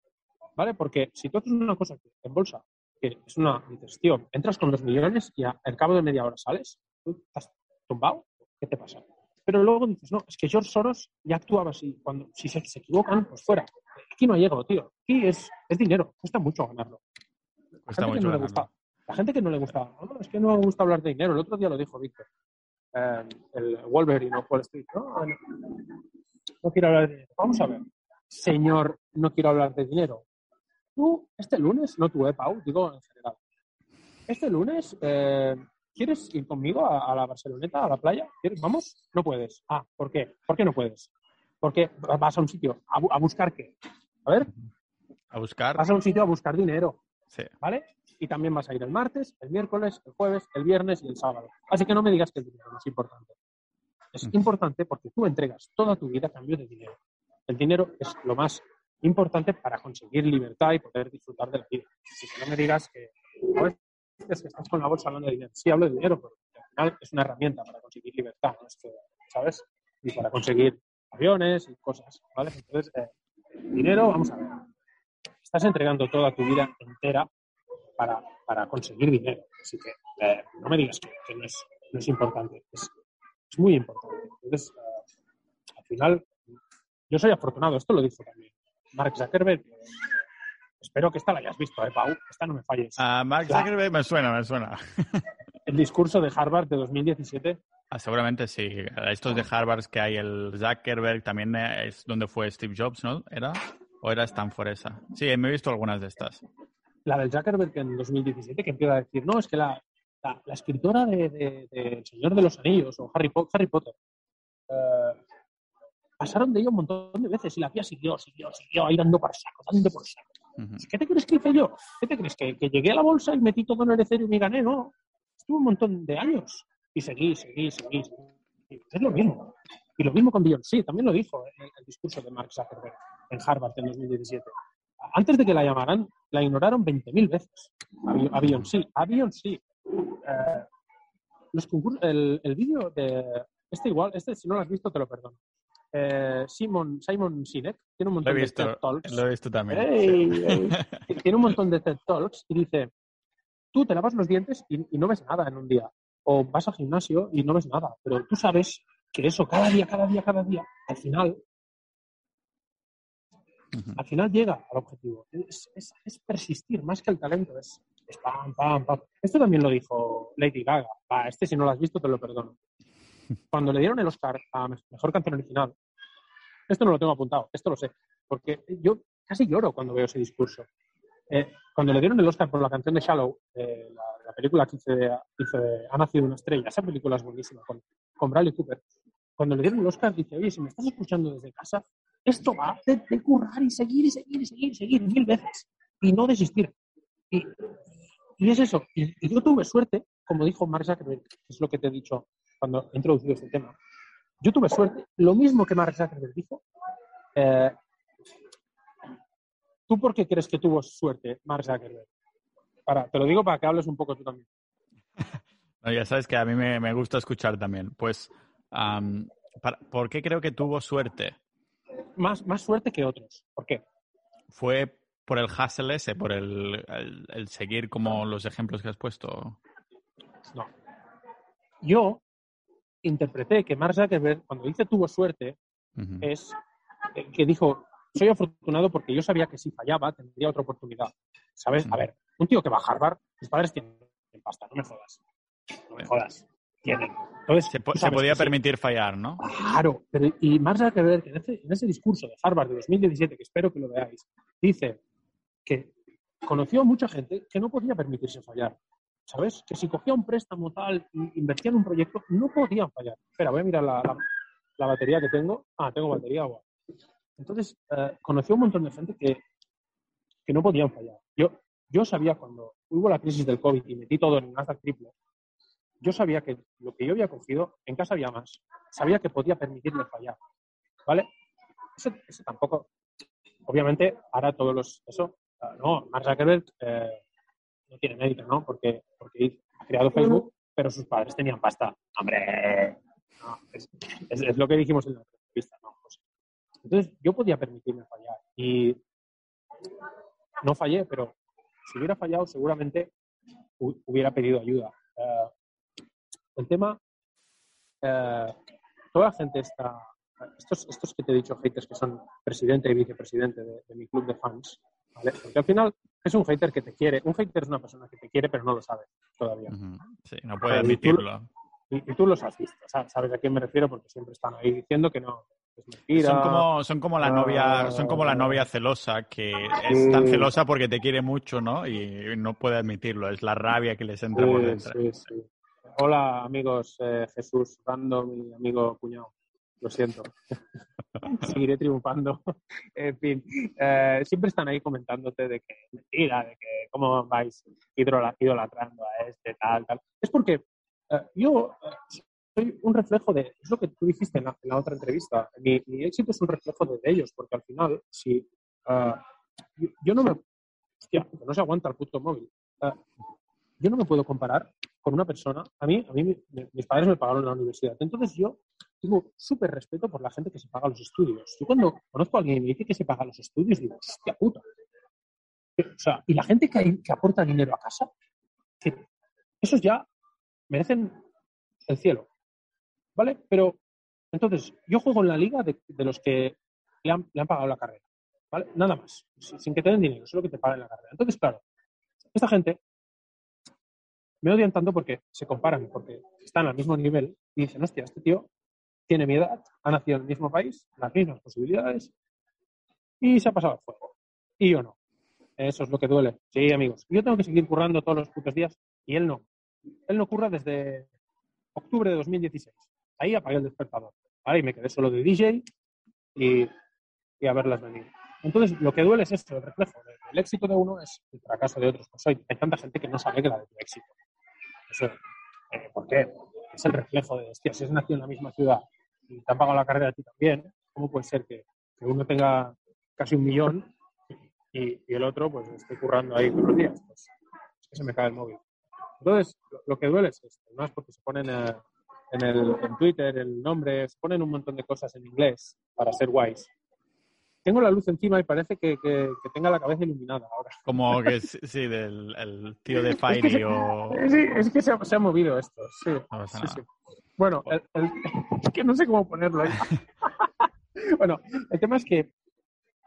¿vale? Porque si tú haces una cosa en bolsa, que es una, dices, tío, entras con dos millones y al cabo de media hora sales, ¿tú estás tumbado? ¿Qué te pasa? Pero luego dices, no, es que George Soros ya actuaba así. Cuando, si se, equivocan, pues fuera. Aquí no ha llegado, tío. Aquí es, es dinero. Cuesta mucho ganarlo. La gente, que no le gusta, la gente que no le gusta, no, es que no me gusta hablar de dinero. El otro día lo dijo Víctor. Eh, el Wolverine o Wall Street. ¿no? no quiero hablar de dinero. Vamos a ver. Señor, no quiero hablar de dinero. Tú, este lunes, no tú, eh, Pau, digo en general. Este lunes, eh, ¿quieres ir conmigo a, la Barceloneta, a la playa? ¿Quieres? ¿Vamos? No puedes. Ah, ¿por qué? ¿Por qué no puedes? Porque vas a un sitio a, buscar qué. A ver. A buscar. Vas a un sitio a buscar dinero. Sí. ¿Vale? Y también vas a ir el martes, el miércoles, el jueves, el viernes y el sábado. Así que no me digas que el dinero no es importante. Es importante porque tú entregas toda tu vida a cambio de dinero. El dinero es lo más importante para conseguir libertad y poder disfrutar de la vida. Así que no me digas que es que estás con la bolsa hablando de dinero. Sí, hablo de dinero, pero al final es una herramienta para conseguir libertad, ¿sabes? Y para conseguir aviones y cosas, ¿vale? Entonces, eh, dinero, vamos a ver. Estás entregando toda tu vida entera para, para conseguir dinero. Así que eh, no me digas que, no, es, no, es, importante. Es, es muy importante. Entonces, eh, al final, yo soy afortunado. Esto lo dijo también Mark Zuckerberg, Espero que esta la hayas visto, ¿eh, Pau? Esta no me falles. A Mark Zuckerberg me suena, me suena. El discurso de Harvard de 2017. Ah, seguramente sí. Estos de Harvard que hay el Zuckerberg, también es donde fue Steve Jobs, ¿no? ¿Era? ¿O era Stanford esa? Sí, me he visto algunas de estas. La del Zuckerberg en 2017 que empieza a decir, no, es que la, la, escritora de, El Señor de los Anillos o Harry, Harry Potter eh, pasaron de ella un montón de veces y la tía siguió, siguió, siguió ahí dando por saco, dando por saco. ¿Qué te crees que hice yo? ¿Qué te crees? ¿Que, llegué a la bolsa y metí todo en el Ethereum y gané? No. Estuve un montón de años. Y seguí, seguí, seguí. Es lo mismo. Y lo mismo con Beyoncé. También lo dijo en el discurso de Mark Zuckerberg en Harvard en 2017. Antes de que la llamaran, la ignoraron 20.000 veces. A Beyoncé. A Beyoncé. Eh, el, el vídeo de... Este igual, este si no lo has visto te lo perdono. Eh, Simon, Simon Sinek tiene un montón de TED Talks. Lo he visto también. tiene un montón de TED Talks y dice, tú te lavas los dientes y, no ves nada en un día. O vas al gimnasio y no ves nada. Pero tú sabes que eso cada día, cada día, cada día, al final, al final llega al objetivo. Es, persistir más que el talento. Es, pam, pam, pam. Esto también lo dijo Lady Gaga. este si no lo has visto te lo perdono. Cuando le dieron el Oscar a Mejor Canción Original, esto no lo tengo apuntado, esto lo sé, porque yo casi lloro cuando veo ese discurso. Eh, cuando le dieron el Oscar por la canción de Shallow, eh, la, película que hice, de, Ha nacido una estrella, esa película es buenísima, con, con Bradley Cooper. Cuando le dieron el Oscar, dice, oye, si me estás escuchando desde casa, esto va de, de currar y seguir y seguir y seguir y seguir mil veces y no desistir. Y, y es eso. Y, y, yo tuve suerte, como dijo Mark Zuckerberg, que es lo que te he dicho cuando he introducido este tema. Yo tuve suerte, lo mismo que Mark Zuckerberg dijo. Eh, ¿Tú por qué crees que tuvo suerte Mark Zuckerberg? Para, te lo digo para que hables un poco tú también. ya sabes que a mí me, gusta escuchar también. Pues, ¿por qué creo que tuvo suerte? Más, más suerte que otros. ¿Por qué? Fue por el hustle ese, por el, seguir como los ejemplos que has puesto. No. Yo interpreté que Mark Zuckerberg, cuando dice tuvo suerte, es eh, que dijo, soy afortunado porque yo sabía que si fallaba tendría otra oportunidad. ¿Sabes? A ver, un tío que va a Harvard, mis padres tienen pasta, no me jodas. No me jodas. Tienen. Entonces, se, podía permitir fallar, ¿no? Claro, pero y Mark Zuckerberg, en ese, en ese discurso de Harvard de 2017, que espero que lo veáis, dice que conoció a mucha gente que no podía permitirse fallar. ¿Sabes? Que si cogía un préstamo tal, invertía en un proyecto, no podían fallar. Espera, voy a mirar la, la, batería que tengo. Ah, tengo batería, agua. Entonces, eh, conocí a un montón de gente que, que no podían fallar. Yo, yo sabía cuando hubo la crisis del COVID y metí todo en Nasdaq triple, yo sabía que lo que yo había cogido, en casa había más. Sabía que podía permitirme fallar. ¿Vale? Eso, tampoco. Obviamente, ahora todos los. Eso. No, Mark Zuckerberg eh, no tiene mérito, ¿no? Porque, porque ha creado Facebook, pero sus padres tenían pasta. ¡Hombre! es, lo que dijimos en la entrevista, ¿no? Pues, entonces, yo podía permitirme fallar. Y no fallé, pero si hubiera fallado, seguramente hubiera pedido ayuda. Eh, el tema, eh, toda la gente está, estos, estos que te he dicho, haters que son presidente y vicepresidente de, mi club de fans, ¿vale? Porque al final es un hater que te quiere. Un hater es una persona que te quiere, pero no lo sabe todavía. Sí, no puede admitirlo. Y tú, los has visto, sabes a quién me refiero porque siempre están ahí diciendo que no, son como, son como la novia, son como la novia celosa, que es tan celosa porque te quiere mucho, ¿no? Y no puede admitirlo, es la rabia que les entra por dentro. Hola amigos, eh, Jesús, Rando, mi amigo cuñado. Lo siento. Seguiré triunfando. en fin, eh, siempre están ahí comentándote de que mentira, de que cómo vais idolatrando a este, tal, tal. Es porque eh, yo soy un reflejo de, es lo que tú dijiste en la, otra entrevista, mi, éxito es un reflejo de, ellos, porque al final, si ah, yo, no me, hostia, no se aguanta el puto móvil, yo no me puedo comparar con una persona, a mí, a mí mis padres me pagaron la universidad, entonces yo tengo súper respeto por la gente que se paga los estudios. Yo cuando conozco a alguien y me dice que se paga los estudios, digo, hostia puta. O sea, y la gente que, que aporta dinero a casa, esos ya merecen el cielo. ¿Vale? Pero entonces, yo juego en la liga de, los que le han, pagado la carrera. ¿Vale? Nada más. Sin que te den dinero, solo que te paguen la carrera. Entonces, claro, esta gente me odian tanto porque se comparan, porque están al mismo nivel y dicen, hostia, este tío tiene mi edad, ha nacido en el mismo país, las mismas posibilidades y se ha pasado el fuego. Y yo no. Eso es lo que duele. Sí, amigos. Yo tengo que seguir currando todos los putos días y él no. Él no curra desde octubre de 2016. Ahí apagué el despertador. Ahí me quedé solo de DJ y, a verlas venir. Entonces, lo que duele es esto, el reflejo. El éxito de uno es el fracaso de otros. Pues hay, tanta gente que no se alegra de tu éxito. Eso, eh, ¿Por qué? Es el reflejo de, hostia, si has nacido en la misma ciudad y te han pagado la carrera a ti también, ¿cómo puede ser que, uno tenga casi un millón y, el otro pues esté currando ahí todos los días? Pues es que se me cae el móvil. Entonces, lo, que duele es esto, no es porque se ponen en, el, en Twitter el nombre, se ponen un montón de cosas en inglés para ser guays. Tengo la luz encima y parece que, que, tenga la cabeza iluminada ahora. Como que sí, del el tío de Fairy es o... Sí, es que se ha, se ha movido esto, sí. sí, sí. Bueno, el, es que no sé cómo ponerlo ahí. bueno, el tema es que,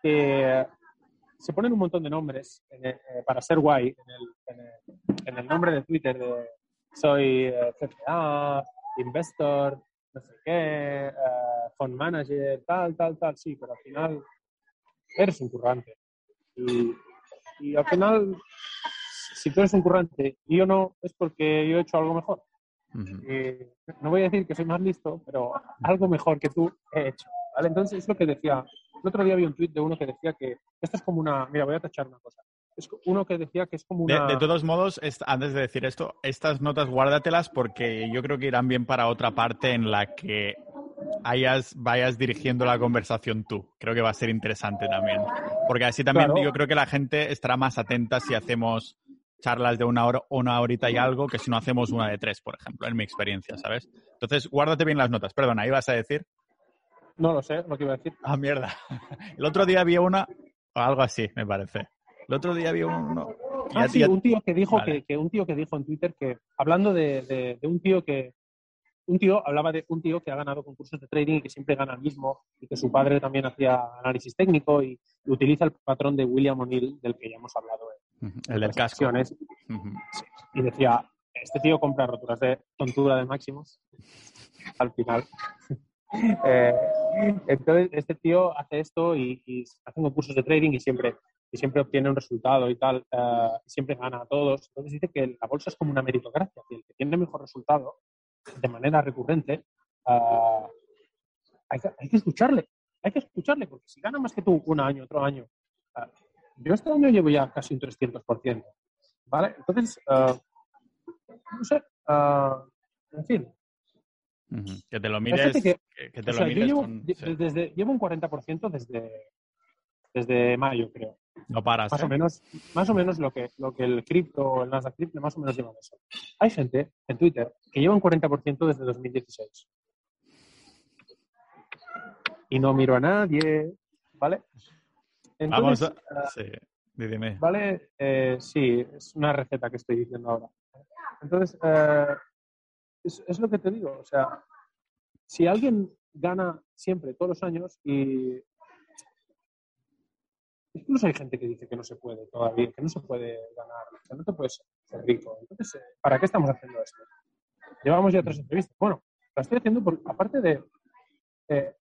se ponen un montón de nombres eh, para ser guay en el, en el, en el nombre de Twitter de soy eh, CFA, investor, no sé qué, uh, fund manager, tal, tal, tal, sí, pero al final eres un currante. Y, y al final, si tú eres un currante y yo no, es porque yo he hecho algo mejor. no voy a decir que soy más listo, pero algo mejor que tú he hecho. ¿vale? Entonces, es lo que decía. El otro día vi un tweet de uno que decía que esto es como una. Mira, voy a tachar una cosa es uno que decía que es como una... De, todos modos, antes de decir esto, estas notas guárdatelas porque yo creo que irán bien para otra parte en la que hayas, vayas dirigiendo la conversación tú. Creo que va a ser interesante también. Porque así también yo creo que la gente estará más atenta si hacemos charlas de una hora, una horita y algo, que si no hacemos una de tres, por ejemplo, en mi experiencia, ¿sabes? Entonces, guárdate bien las notas. Perdona, ¿ibas a decir? No lo sé, lo que iba a decir. Ah, mierda. El otro día había una, o algo así, me parece. El otro día había uno. Ah, sí, un tío que dijo que, un tío que dijo en Twitter que hablando de, un tío que un tío hablaba de un tío que ha ganado concursos de trading y que siempre gana el mismo y que su padre también hacía análisis técnico y, utiliza el patrón de William O'Neill del que ya hemos hablado el del casco. y decía este tío compra roturas de tontura de máximos al final eh, entonces este tío hace esto y, y hace concursos de trading y siempre y siempre obtiene un resultado y tal, y siempre gana a todos. Entonces dice que la bolsa es como una meritocracia, que el que tiene mejor resultado de manera recurrente, eh, hay, que, hay que escucharle, hay que escucharle, porque si gana más que tú un año, otro año, eh, yo este año llevo ya casi un 300%, ¿vale? Entonces, no sé, en fin. Que te lo mires, que- te lo sea, yo mires llevo, con- desde, llevo un 40% desde, desde mayo, creo. No paras, Más ¿eh? o menos, más o menos lo que, lo que el cripto, el Nasdaq cripto, más o menos lleva eso. Hay gente en Twitter que lleva un 40% desde 2016. Y no miro a nadie, ¿vale? Vamos Entonces, a... ah, Sí, dime. ¿vale? Eh, sí, es una receta que estoy diciendo ahora. Entonces, eh, es, es lo que te digo. O sea, si alguien gana siempre, todos los años, y incluso hay gente que dice que no se puede todavía, que no se puede ganar, que no te puedes ser rico. Entonces, eh, ¿para qué estamos haciendo esto? Llevamos ya tres entrevistas. Bueno, la estoy haciendo porque, aparte de... eh,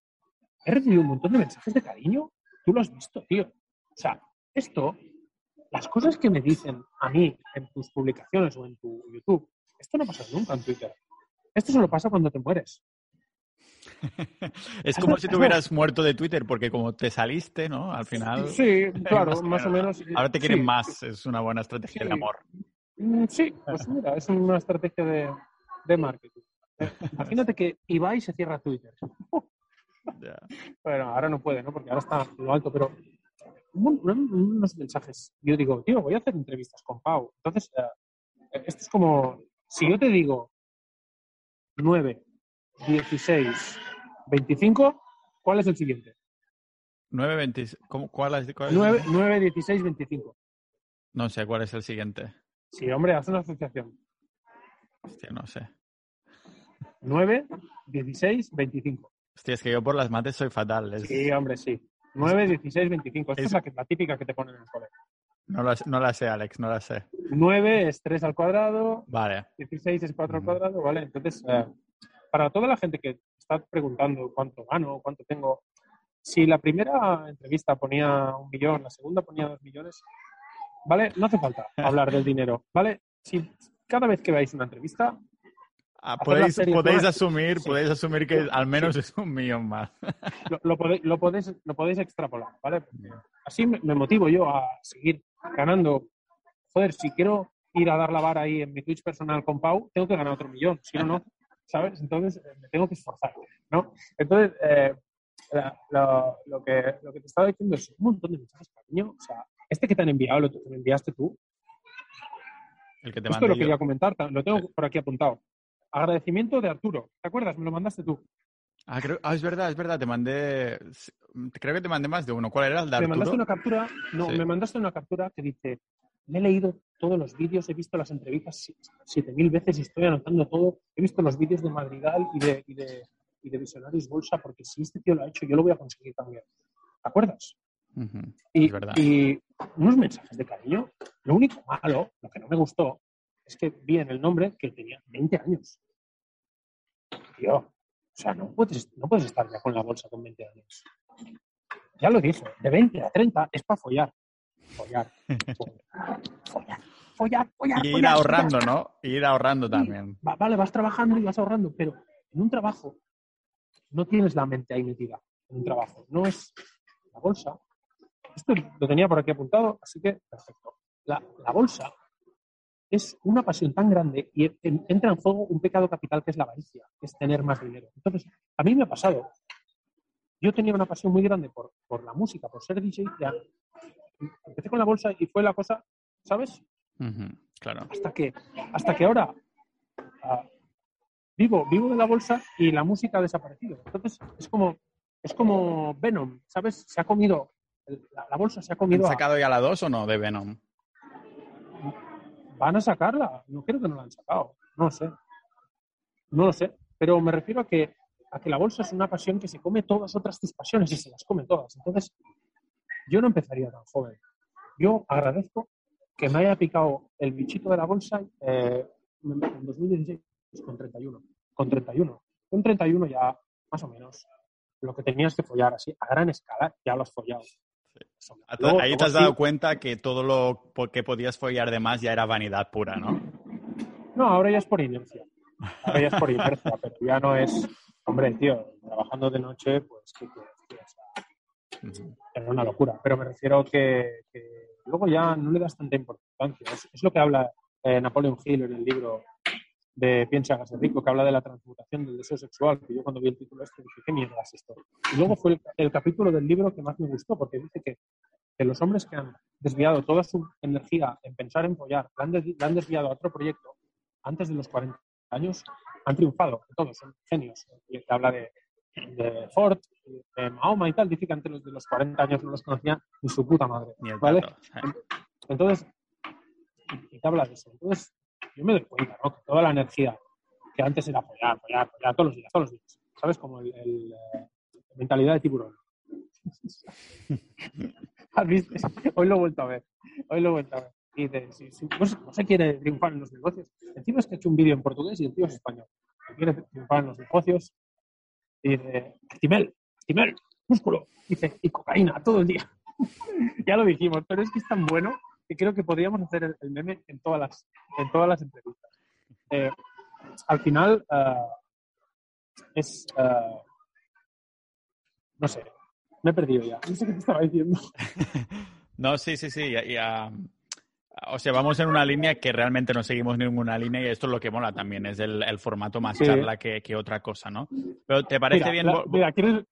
he recibido un montón de mensajes de cariño. Tú lo has visto, tío. O sea, esto, las cosas que me dicen a mí en tus publicaciones o en tu YouTube, esto no pasa nunca en Twitter. Esto solo pasa cuando te mueres. Es como si te hubieras muerto de Twitter, porque como te saliste, ¿no? Al final. Sí, claro, más o más o menos. Ahora te quieren sí. más, es una buena estrategia de Sí. amor. Mm, Sí, pues mira, es una estrategia de, de marketing. Imagínate que Ibai se cierra Twitter. Ya. Bueno, ahora no puede, ¿no? Porque ahora está lo alto, pero un- un- unos mensajes. Yo digo, tío, voy a hacer entrevistas con Pau. Entonces, eh, esto es como, si yo te digo 9, 16, 25, ¿cuál es el siguiente? 9.20. ¿cómo- ¿Cuál es? cuál es? 9, 9 16, 25. No sé cuál es el siguiente. Sí, hombre, haz una asociación. Hostia, no sé. 9, 16, 25. Hostia, es que yo por las mates soy fatal. es- Sí, hombre, sí. 9, 16, 25. Esta es, Es- la, que- la típica que te ponen en el colegio. No, la, no la sé, Alex, no la sé. 9 es 3 al cuadrado, Vale. 16 es 4 al cuadrado, ¿vale? Entonces, eh, para toda la gente que está preguntando cuánto gano, cuánto tengo, si la primera entrevista ponía un millón, la segunda ponía dos millones, ¿vale? No hace falta hablar del dinero, ¿vale? Si cada vez que veáis una entrevista, Ah, podéis podéis asumir, sí. podéis asumir que al menos es un millón más. lo, lo podéis, lo, podéis, lo podéis extrapolar, ¿vale? Porque así me, me motivo yo a seguir ganando. Joder, si quiero ir a dar la vara ahí en mi Twitch personal con Pau, tengo que ganar otro millón, si no, no, ¿sabes? Entonces eh, me tengo que esforzar, ¿no? Entonces, eh, la- lo, lo que, lo que te estaba diciendo es un montón de mensajes, cariño. O sea, este que te han enviado, lo que me enviaste tú, El que te esto lo yo. quería comentar, lo tengo por aquí apuntado. Agradecimiento de Arturo. ¿Te acuerdas? Me lo mandaste tú. Ah, creo- ah, es verdad, es verdad, te mandé. Creo que te mandé más de uno. ¿Cuál era el de Me mandaste Arturo? una captura, no, Sí. me mandaste una captura que dice, me he leído todos los vídeos, he visto las entrevistas si- siete mil veces y estoy anotando todo, he visto los vídeos de Madrigal y de, y de, y de Visionarios Bolsa, porque si este tío lo ha hecho, yo lo voy a conseguir también. ¿Te acuerdas? Y unos mensajes de cariño. Lo único malo, lo que no me gustó, es que vi en el nombre que tenía 20 años. Tío, o sea, no puedes, no puedes estar ya con la bolsa con 20 años. Ya lo dije, de 20 a 30 es para follar. Follar. Follar. Follar. Follar. follar, Y ir follar, ahorrando, follar. ¿no? Ir ahorrando también. Va- vale, vas trabajando y vas ahorrando, pero en un trabajo no tienes la mente ahí metida. En un trabajo. No es la bolsa. Esto lo tenía por aquí apuntado, así que perfecto. La, la bolsa es una pasión tan grande y en- entra en juego un pecado capital que es la avaricia, que es tener más dinero. Entonces, a mí me ha pasado. Yo tenía una pasión muy grande por, por la música, por ser DJ. Ya. Empecé con la bolsa y fue la cosa, ¿sabes? Claro. hasta que hasta que ahora ah, vivo vivo de la bolsa y la música ha desaparecido. Entonces es como es como Venom sabes se ha comido la, la bolsa se ha ¿Han comido a- sacado ya la 2 o no de Venom? van a sacarla. No creo que no la han sacado. No lo sé. No lo sé. Pero me refiero a que a que la bolsa es una pasión que se come todas otras tus pasiones y se las come todas. Entonces yo no empezaría tan joven yo agradezco que me haya picado el bichito de la bolsa eh, en 2016 con 31. Con 31. Con 31 ya, más o menos, lo que tenías que follar así, a gran escala, ya lo has follado. Ahí te has dado cuenta que todo lo que podías follar de más ya era vanidad pura, ¿no? No, ahora ya es por inercia. Ahora ya es por inercia, pero ya no es, hombre, tío, trabajando de noche, pues, ¿qué quieres, Era una locura. Pero me refiero que, luego ya no le das tanta importancia. Es, lo que habla eh, Napoleon Hill en el libro de Piensa, hágase rico, que habla de la transmutación del deseo sexual, que yo cuando vi el título este dije, ¿qué mierda es esto? Y luego fue el, capítulo del libro que más me gustó, porque dice que, los hombres que han desviado toda su energía en pensar en follar, la han, desviado a otro proyecto antes de los 40 años, han triunfado, todos son genios. Y habla de, Ford, de Mahoma y tal, dice que antes de los 40 años no los conocía ni su puta madre. ¿vale? Entonces, y te habla de eso. Entonces, yo me doy cuenta, ¿no? Que toda la energía que antes era follar, follar, follar todos los días, todos los días. ¿Sabes? Como el, eh, mentalidad de tiburón. ¿Has visto? Hoy lo he vuelto a ver. Hoy lo he vuelto a ver. Y dice, si, si no se quiere triunfar en los negocios. Encima es que he hecho un vídeo en portugués y el tío es español. Si quiere triunfar en los negocios. Y dice, Timel, Timel, músculo. Dice, y cocaína todo el día. ya lo dijimos, pero es que es tan bueno que creo que podríamos hacer el, meme en todas las, en todas las entrevistas. Eh, al final, uh, es. Uh, no sé, me he perdido ya. No sé qué te estaba diciendo. no, sí, sí, sí. Ya, o sea, vamos en una línea que realmente no seguimos ninguna línea y esto es lo que mola también, es el, el formato más charla que, que, otra cosa, ¿no? Pero ¿te parece bien? mira, ¿quieres,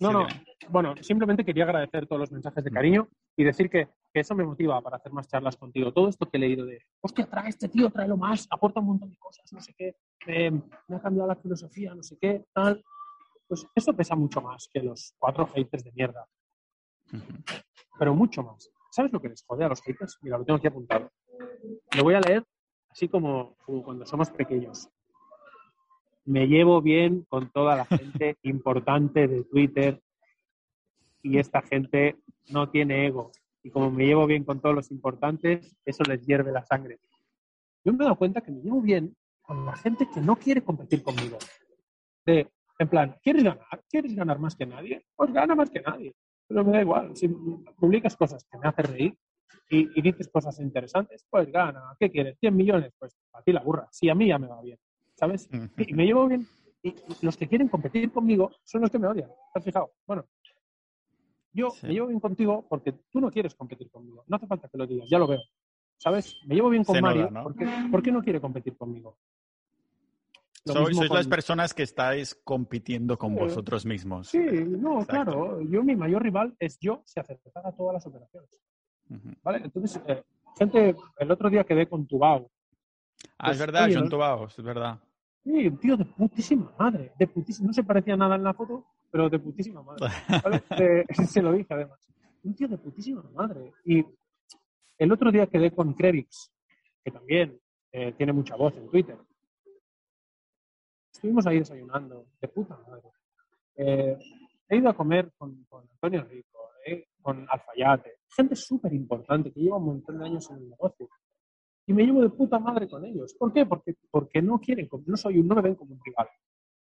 no, no. Bueno, simplemente quería agradecer todos los mensajes de cariño y decir que, eso me motiva para hacer más charlas contigo. Todo esto que he leído de, hostia, trae este tío, tráelo más, aporta un montón de cosas, no sé qué, me ha cambiado la filosofía, no sé qué, tal. Pues eso pesa mucho más que los cuatro haters de mierda. Pero mucho más. ¿Sabes lo que les jode a los haters? Mira, lo tengo aquí apuntado. Lo voy a leer así como cuando somos pequeños me llevo bien con toda la gente importante de Twitter y esta gente no tiene ego. Y como me llevo bien con todos los importantes, eso les hierve la sangre. Yo me he dado cuenta que me llevo bien con la gente que no quiere competir conmigo. De, en plan, ¿quieres ganar? ¿Quieres ganar más que nadie? Pues gana más que nadie. Pero me da igual. Si publicas cosas que me hacen reír y, y dices cosas interesantes, pues gana. ¿Qué quieres? ¿100 millones? Pues a ti la burra. Sí, a mí ya me va bien. ¿sabes? Y me llevo bien. Y los que quieren competir conmigo son los que me odian. ¿Te has fijado? Bueno, yo me llevo bien contigo porque tú no quieres competir conmigo. No hace falta que lo digas, ya lo veo. ¿Sabes? Me llevo bien con Mario porque, ¿por qué no quiere competir conmigo? Sois las personas que estáis compitiendo con vosotros mismos. Sí, no, claro. Yo, mi mayor rival es yo si aceptara todas las operaciones. ¿Vale? Entonces, eh, gente, el otro día quedé con Tubao. Ah, es pues, verdad, John Tubao, es verdad. Sí, un tío de putísima madre, de putísima, no se parecía nada en la foto, pero de putísima madre. se lo dije además. Un tío de putísima madre. Y el otro día quedé con Krevix, que también eh, tiene mucha voz en Twitter. Estuvimos ahí desayunando, de puta madre. Eh, he ido a comer con, Antonio Rico, eh, con Alfayate, gente súper importante que lleva un montón de años en el negocio y me llevo de puta madre con ellos. ¿Por qué? Porque, porque no quieren, no soy no me ven como un rival.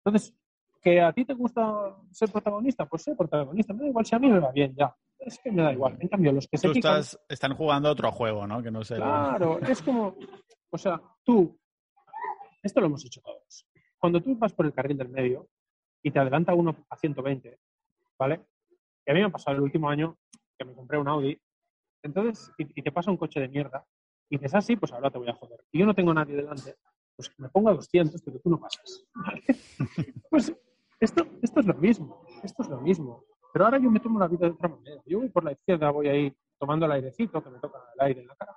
Entonces, que a ti te gusta ser protagonista, pues ser protagonista. Me da igual si a mí me va bien, ya. Es que me da igual. En cambio, los que se. Tú estás, están jugando otro juego, ¿no? Que no sé. Claro, es como. O sea, tú. Esto lo hemos hecho todos. Cuando tú vas por el carril del medio y te adelanta uno a 120, ¿vale? Y a mí me ha pasado el último año que me compré un Audi. Entonces, y, te pasa un coche de mierda y dices, ah, sí, pues ahora te voy a joder. Y yo no tengo nadie delante, pues me pongo a 200, pero tú no pasas. pues esto, esto es lo mismo, esto es lo mismo. Pero ahora yo me tomo la vida de otra manera. Yo voy por la izquierda, voy ahí tomando el airecito, que me toca el aire en la cara.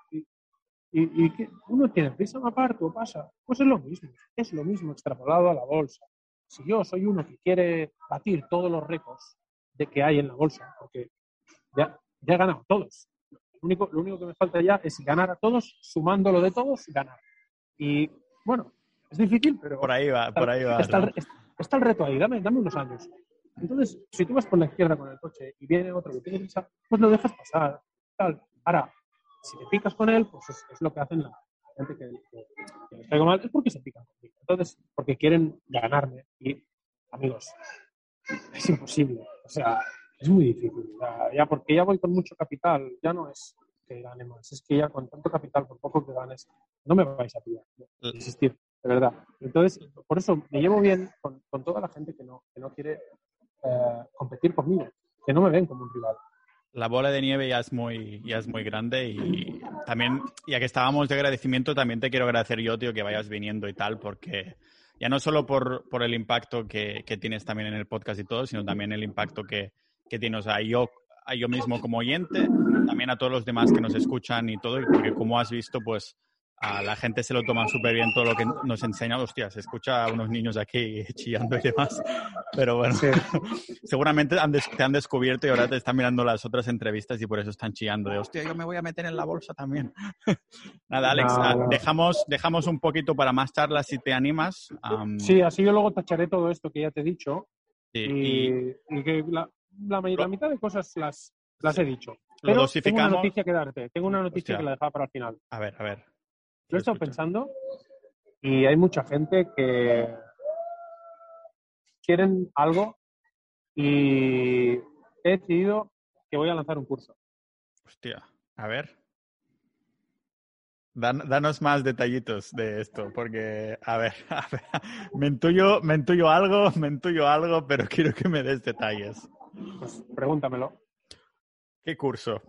Y, que uno tiene prisa una parte o pasa. Pues es lo mismo, es lo mismo extrapolado a la bolsa. Si yo soy uno que quiere batir todos los récords de que hay en la bolsa, porque ya, ya he ganado todos, lo único, lo único que me falta ya es ganar a todos, sumándolo de todos, ganar. Y bueno, es difícil, pero. Por ahí va, por ahí va. Está, el, reto ahí, dame, dame unos años. Entonces, si tú vas por la izquierda con el coche y viene otro que tiene prisa, pues lo dejas pasar. Tal. Ahora, si te picas con él, pues es, lo que hacen la gente que, que, que mal, es porque se pican conmigo. Entonces, porque quieren ganarme. Y, amigos, es imposible. O sea, es muy difícil. Ya, ya porque ya voy con mucho capital, ya no es que gane más, es que ya con tanto capital, por poco que ganes, no me vais a pillar, L- existir, de verdad. Entonces, por eso me llevo bien con, con toda la gente que no, que no quiere eh, competir conmigo, que no me ven como un rival. La bola de nieve ya es muy, ya es muy grande y también, ya que estábamos de agradecimiento, también te quiero agradecer yo, tío, que vayas viniendo y tal, porque ya no solo por, por el impacto que, que tienes también en el podcast y todo, sino también el impacto que, que tienes a yo, a yo mismo como oyente, también a todos los demás que nos escuchan y todo, porque como has visto, pues a la gente se lo toma súper bien todo lo que nos enseña. Hostia, se escucha a unos niños aquí chillando y demás, pero bueno Sí. seguramente han te han descubierto y ahora te están mirando las otras entrevistas y por eso están chillando de, hostia, yo me voy a meter en la bolsa también. Nada, Alex, No, ah, no. Dejamos, dejamos un poquito para más charlas si te animas. am, Sí, así yo luego tacharé todo esto que ya te he dicho y- y, y y que la, la, la mitad de cosas las, las he dicho. lo Pero tengo una noticia que darte, tengo una noticia Hostia. que la dejaba para el final. A ver, a ver. Lo he estado pensando y hay mucha gente que quieren algo y he decidido que voy a lanzar un curso. Hostia, a ver. Dan- danos más detallitos de esto, porque, a ver, a ver, me intuyo, me intuyo algo, me intuyo algo, pero quiero que me des detalles. Pues pregúntamelo. ¿Qué curso?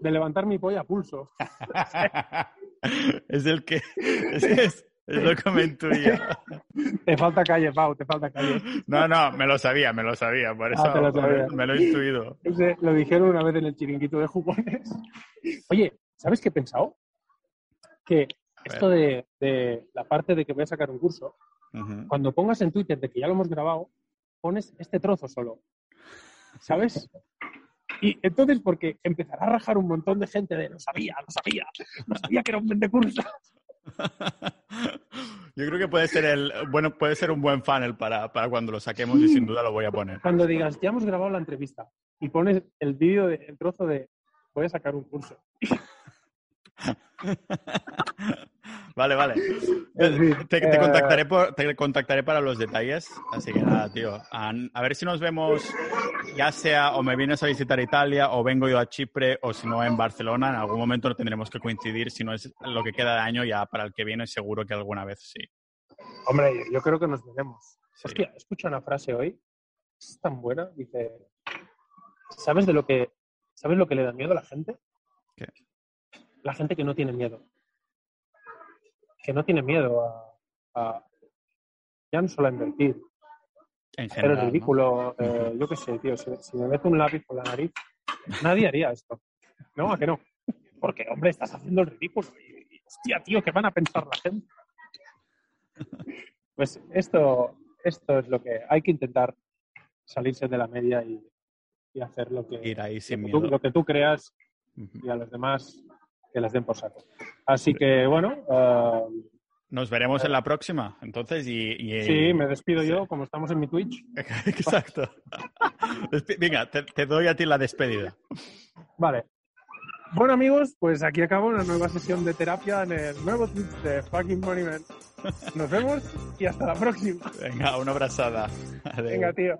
De levantar mi polla a pulso. es el que. Es, es, es lo que me intuía. Te falta calle, Pau, te falta calle. No, no, me lo sabía, me lo sabía. Por eso Ah, te lo me lo he intuido. Lo dijeron una vez en el chiringuito de jugones. Oye, ¿sabes qué he pensado? Que esto de, de la parte de que voy a sacar un curso, cuando pongas en Twitter de que ya lo hemos grabado, pones este trozo solo. ¿Sabes? Y entonces, porque empezará a rajar un montón de gente de lo sabía, lo sabía, no sabía que era un vendecurso. Yo creo que puede ser el bueno, puede ser un buen funnel para, para cuando lo saquemos y sin duda lo voy a poner. Cuando digas, ya hemos grabado la entrevista y pones el vídeo, de- el trozo de voy a sacar un curso. Vale, vale. Te, te eh, contactaré por- te contactaré para los detalles. Así que nada, tío. A, a ver si nos vemos, ya sea o me vienes a visitar Italia o vengo yo a Chipre o si no en Barcelona. En algún momento no tendremos que coincidir. Si no es lo que queda de año, ya para el que viene seguro que alguna vez sí. Hombre, yo creo que nos veremos. Sí. Hostia, escucha una frase hoy. Es tan buena. Dice, ¿sabes de lo que, ¿sabes lo que le da miedo a la gente? ¿Qué? La gente que no tiene miedo. Que no tiene miedo a, a- ya no solo a invertir, En hacer general. el ¿no? ridículo. eh, yo qué sé, tío. Si, si me meto un lápiz por la nariz, nadie haría esto. No, a que no. Porque, hombre, estás haciendo el ridículo. Y, y, hostia, tío, ¿qué van a pensar la gente? Pues esto, esto es lo que hay que intentar salirse de la media y, y hacer lo que, Ir ahí sin lo tú, lo que tú creas Ujú. y a los demás que les den por saco. Así que, bueno, eh, Nos veremos en la próxima, entonces, y... y- sí, me despido sí. yo, como estamos en mi Twitch. Exacto. Venga, te, te doy a ti la despedida. Vale. Bueno, amigos, pues aquí acabo una nueva sesión de terapia en el nuevo Twitch de Fucking Money Man. Nos vemos y hasta la próxima. Venga, una abrazada. Venga, tío.